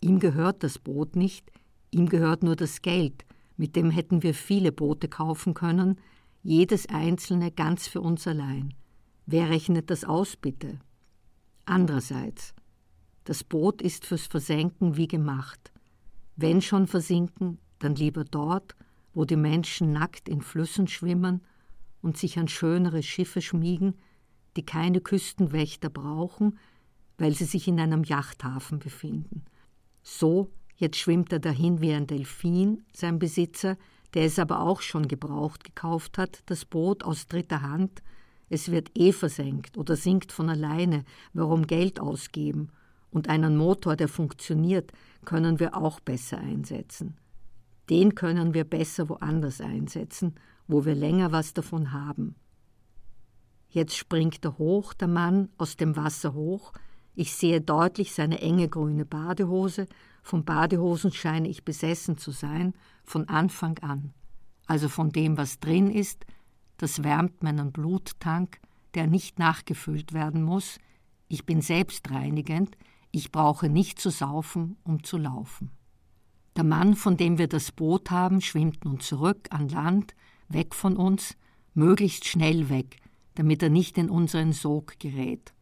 Ihm gehört das Boot nicht, ihm gehört nur das Geld, mit dem hätten wir viele Boote kaufen können, jedes einzelne ganz für uns allein. Wer rechnet das aus, bitte? Andererseits, das Boot ist fürs Versenken wie gemacht. Wenn schon versinken, dann lieber dort, wo die Menschen nackt in Flüssen schwimmen und sich an schönere Schiffe schmiegen, die keine Küstenwächter brauchen, weil sie sich in einem Yachthafen befinden. So, jetzt schwimmt er dahin wie ein Delfin, sein Besitzer, der es aber auch schon gebraucht gekauft hat, das Boot aus dritter Hand, es wird eh versenkt oder sinkt von alleine, warum Geld ausgeben und einen Motor, der funktioniert, können wir auch besser einsetzen. Den können wir besser woanders einsetzen, wo wir länger was davon haben. Jetzt springt er hoch, der Mann, aus dem Wasser hoch. Ich sehe deutlich seine enge grüne Badehose. Von Badehosen scheine ich besessen zu sein, von Anfang an. Also von dem, was drin ist, das wärmt meinen Bluttank, der nicht nachgefüllt werden muss. Ich bin selbstreinigend, ich brauche nicht zu saufen, um zu laufen. Der Mann, von dem wir das Boot haben, schwimmt nun zurück an Land, weg von uns, möglichst schnell weg, damit er nicht in unseren Sog gerät.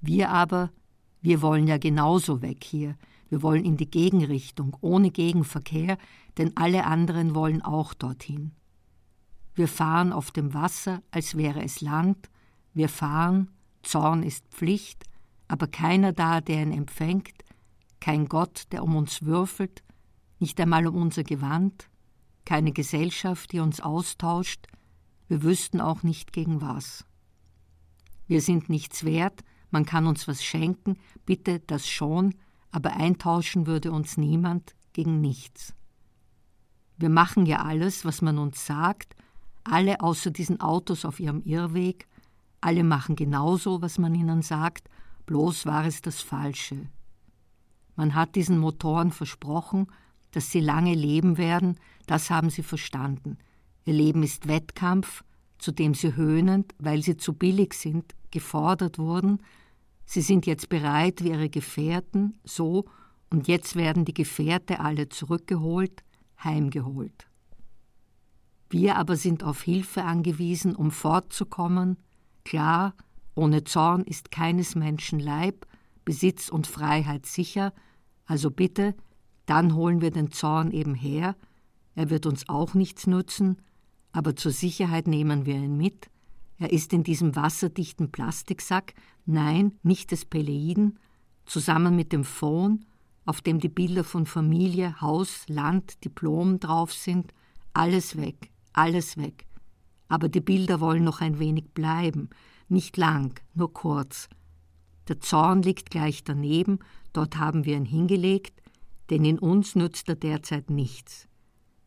Wir aber, wir wollen ja genauso weg hier, wir wollen in die Gegenrichtung, ohne Gegenverkehr, denn alle anderen wollen auch dorthin. Wir fahren auf dem Wasser, als wäre es Land, wir fahren, Zorn ist Pflicht, aber keiner da, der ihn empfängt, kein Gott, der um uns würfelt, nicht einmal um unser Gewand, keine Gesellschaft, die uns austauscht, wir wüssten auch nicht gegen was. Wir sind nichts wert, man kann uns was schenken, bitte das schon, aber eintauschen würde uns niemand gegen nichts. Wir machen ja alles, was man uns sagt, alle außer diesen Autos auf ihrem Irrweg, alle machen genauso, was man ihnen sagt, bloß war es das Falsche. Man hat diesen Motoren versprochen, dass sie lange leben werden, das haben sie verstanden. Ihr Leben ist Wettkampf, zu dem sie höhnend, weil sie zu billig sind, gefordert wurden. Sie sind jetzt bereit wie ihre Gefährten, so, und jetzt werden die Gefährte alle zurückgeholt, heimgeholt. Wir aber sind auf Hilfe angewiesen, um fortzukommen, klar, ohne Zorn ist keines Menschen Leib, Besitz und Freiheit sicher, also bitte, dann holen wir den Zorn eben her, er wird uns auch nichts nützen, aber zur Sicherheit nehmen wir ihn mit, er ist in diesem wasserdichten Plastiksack, nein, nicht des Peleiden, zusammen mit dem Phone, auf dem die Bilder von Familie, Haus, Land, Diplom drauf sind, alles weg, alles weg. Aber die Bilder wollen noch ein wenig bleiben, nicht lang, nur kurz. Der Zorn liegt gleich daneben, dort haben wir ihn hingelegt, denn in uns nützt er derzeit nichts.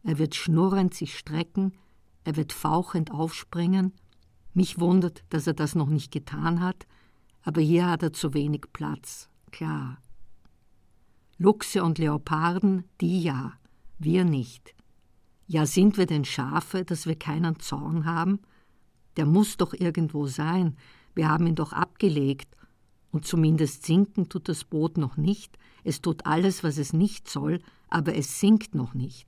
Er wird schnurrend sich strecken, er wird fauchend aufspringen. Mich wundert, dass er das noch nicht getan hat, aber hier hat er zu wenig Platz, klar. Luchse und Leoparden, die ja, wir nicht. Ja, sind wir denn Schafe, dass wir keinen Zorn haben? Der muss doch irgendwo sein. Wir haben ihn doch abgelegt. Und zumindest sinken tut das Boot noch nicht. Es tut alles, was es nicht soll, aber es sinkt noch nicht.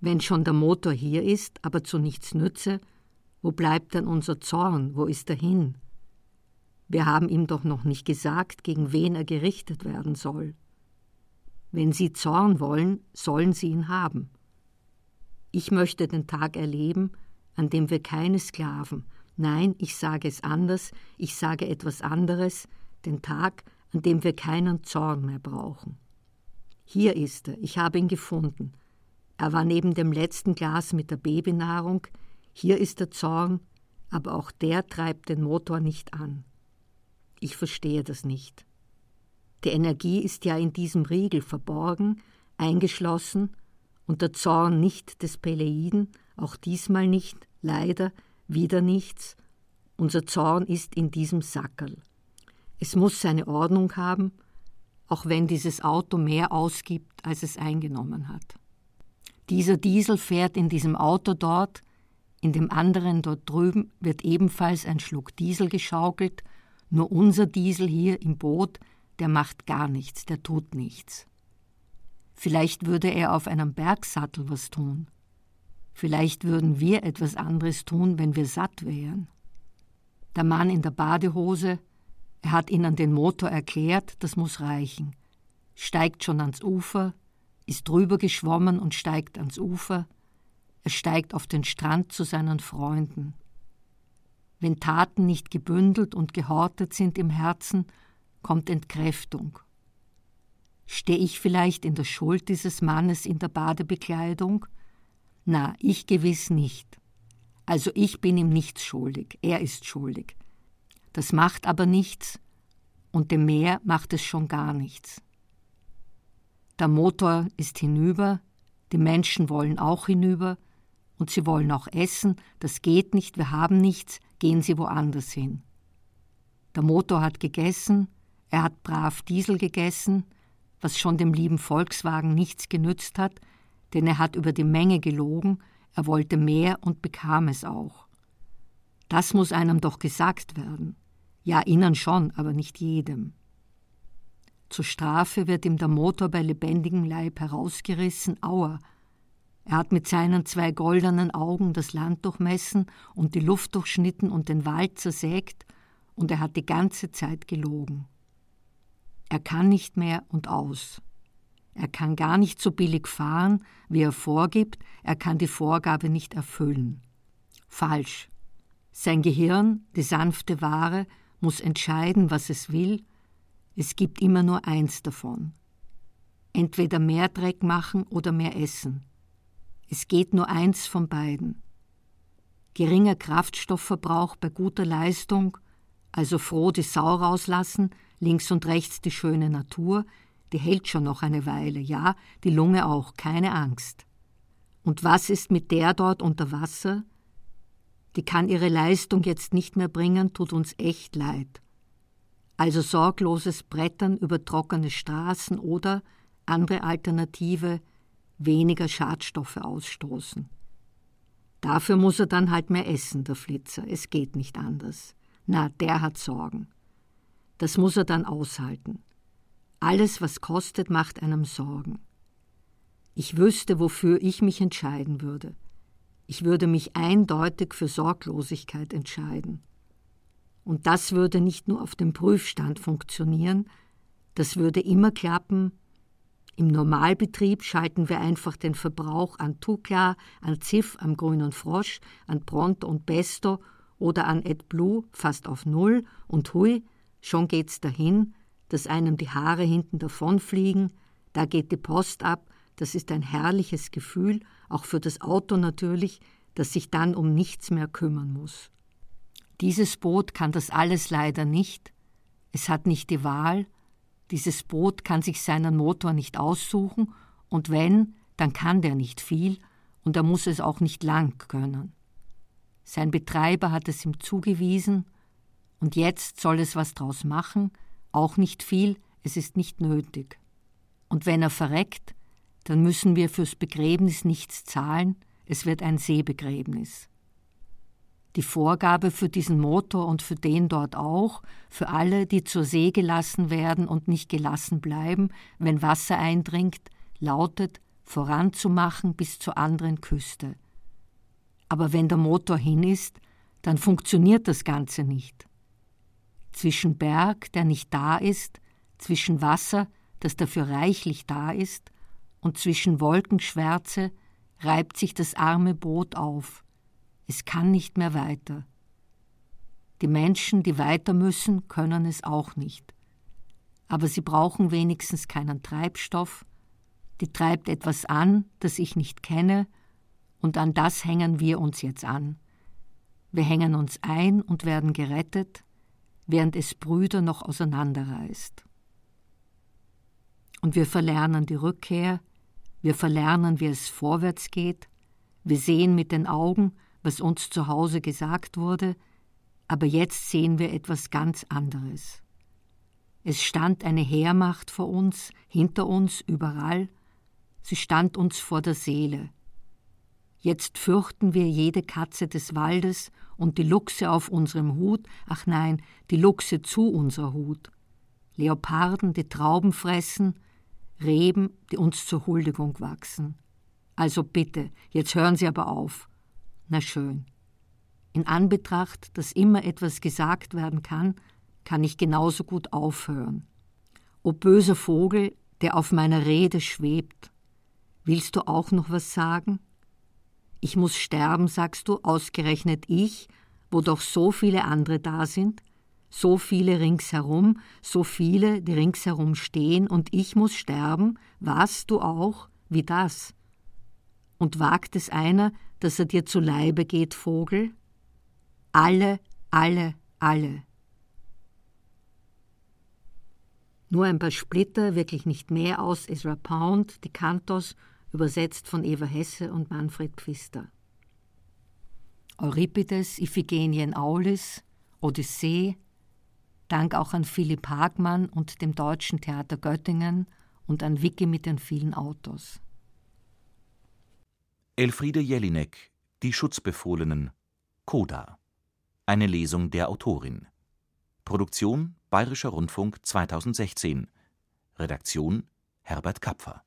Wenn schon der Motor hier ist, aber zu nichts nütze, wo bleibt dann unser Zorn? Wo ist er hin? Wir haben ihm doch noch nicht gesagt, gegen wen er gerichtet werden soll. Wenn Sie Zorn wollen, sollen Sie ihn haben. Ich möchte den Tag erleben, an dem wir keine Sklaven, nein, ich sage es anders, ich sage etwas anderes, den Tag, an dem wir keinen Zorn mehr brauchen. Hier ist er, ich habe ihn gefunden. Er war neben dem letzten Glas mit der Babynahrung. Hier ist der Zorn, aber auch der treibt den Motor nicht an. Ich verstehe das nicht. Die Energie ist ja in diesem Riegel verborgen, eingeschlossen, und der Zorn nicht des Peleiden, auch diesmal nicht, leider, wieder nichts. Unser Zorn ist in diesem Sackerl. Es muss seine Ordnung haben, auch wenn dieses Auto mehr ausgibt, als es eingenommen hat. Dieser Diesel fährt in diesem Auto dort, in dem anderen dort drüben wird ebenfalls ein Schluck Diesel geschaukelt, nur unser Diesel hier im Boot, der macht gar nichts, der tut nichts. Vielleicht würde er auf einem Bergsattel was tun. Vielleicht würden wir etwas anderes tun, wenn wir satt wären. Der Mann in der Badehose, er hat ihnen den Motor erklärt, das muss reichen. Steigt schon ans Ufer, ist drüber geschwommen und steigt ans Ufer. Er steigt auf den Strand zu seinen Freunden. Wenn Taten nicht gebündelt und gehortet sind im Herzen, kommt Entkräftung. Stehe ich vielleicht in der Schuld dieses Mannes in der Badebekleidung? Na, ich gewiss nicht. Also ich bin ihm nichts schuldig, er ist schuldig. Das macht aber nichts, und dem Meer macht es schon gar nichts. Der Motor ist hinüber, die Menschen wollen auch hinüber, und sie wollen auch essen, das geht nicht, wir haben nichts, gehen sie woanders hin. Der Motor hat gegessen, er hat brav Diesel gegessen, was schon dem lieben Volkswagen nichts genützt hat, denn er hat über die Menge gelogen, er wollte mehr und bekam es auch. Das muss einem doch gesagt werden. Ja, ihnen schon, aber nicht jedem. Zur Strafe wird ihm der Motor bei lebendigem Leib herausgerissen, aua. Er hat mit seinen zwei goldenen Augen das Land durchmessen und die Luft durchschnitten und den Wald zersägt, und er hat die ganze Zeit gelogen. Er kann nicht mehr und aus. Er kann gar nicht so billig fahren, wie er vorgibt, er kann die Vorgabe nicht erfüllen. Falsch. Sein Gehirn, die sanfte Ware, muss entscheiden, was es will. Es gibt immer nur eins davon. Entweder mehr Dreck machen oder mehr essen. Es geht nur eins von beiden. Geringer Kraftstoffverbrauch bei guter Leistung, also froh die Sau rauslassen, links und rechts die schöne Natur, die hält schon noch eine Weile, ja, die Lunge auch, keine Angst. Und was ist mit der dort unter Wasser? Die kann ihre Leistung jetzt nicht mehr bringen, tut uns echt leid. Also sorgloses Brettern über trockene Straßen oder, andere Alternative, weniger Schadstoffe ausstoßen. Dafür muss er dann halt mehr essen, der Flitzer, es geht nicht anders. Na, der hat Sorgen. Das muss er dann aushalten. Alles, was kostet, macht einem Sorgen. Ich wüsste, wofür ich mich entscheiden würde. Ich würde mich eindeutig für Sorglosigkeit entscheiden. Und das würde nicht nur auf dem Prüfstand funktionieren, das würde immer klappen. Im Normalbetrieb schalten wir einfach den Verbrauch an Tukla, an Ziff am grünen Frosch, an Pronto und Besto oder an AdBlue fast auf Null und hui, Schon geht's dahin, dass einem die Haare hinten davonfliegen, da geht die Post ab, das ist ein herrliches Gefühl, auch für das Auto natürlich, das sich dann um nichts mehr kümmern muss. Dieses Boot kann das alles leider nicht, es hat nicht die Wahl, dieses Boot kann sich seinen Motor nicht aussuchen, und wenn, dann kann der nicht viel, und er muss es auch nicht lang können. Sein Betreiber hat es ihm zugewiesen, und jetzt soll es was draus machen, auch nicht viel, es ist nicht nötig. Und wenn er verreckt, dann müssen wir fürs Begräbnis nichts zahlen, es wird ein Seebegräbnis. Die Vorgabe für diesen Motor und für den dort auch, für alle, die zur See gelassen werden und nicht gelassen bleiben, wenn Wasser eindringt, lautet voranzumachen bis zur anderen Küste. Aber wenn der Motor hin ist, dann funktioniert das Ganze nicht zwischen Berg, der nicht da ist, zwischen Wasser, das dafür reichlich da ist, und zwischen Wolkenschwärze reibt sich das arme Boot auf. Es kann nicht mehr weiter. Die Menschen, die weiter müssen, können es auch nicht. Aber sie brauchen wenigstens keinen Treibstoff, die treibt etwas an, das ich nicht kenne, und an das hängen wir uns jetzt an. Wir hängen uns ein und werden gerettet, während es Brüder noch auseinanderreißt. Und wir verlernen die Rückkehr, wir verlernen, wie es vorwärts geht, wir sehen mit den Augen, was uns zu Hause gesagt wurde, aber jetzt sehen wir etwas ganz anderes. Es stand eine Heermacht vor uns, hinter uns, überall, sie stand uns vor der Seele. Jetzt fürchten wir jede Katze des Waldes und die Luchse auf unserem Hut, ach nein, die Luchse zu unserer Hut. Leoparden, die Trauben fressen, Reben, die uns zur Huldigung wachsen. Also bitte, jetzt hören Sie aber auf. Na schön. In Anbetracht, dass immer etwas gesagt werden kann, kann ich genauso gut aufhören. O böser Vogel, der auf meiner Rede schwebt, willst du auch noch was sagen? Ich muss sterben, sagst du, ausgerechnet ich, wo doch so viele andere da sind, so viele ringsherum, so viele, die ringsherum stehen, und ich muss sterben, was du auch, wie das? Und wagt es einer, dass er dir zu Leibe geht, Vogel? Alle, alle, alle. Nur ein paar Splitter, wirklich nicht mehr aus Ezra Pound, die Kantos, übersetzt von Eva Hesse und Manfred Pfister. Euripides, Iphigenie in Aulis, Odyssee, Dank auch an Philipp Hagmann und dem Deutschen Theater Göttingen und an Wiki mit den vielen Autos. Elfriede Jelinek, Die Schutzbefohlenen, Koda. Eine Lesung der Autorin. Produktion Bayerischer Rundfunk 2016. Redaktion Herbert Kapfer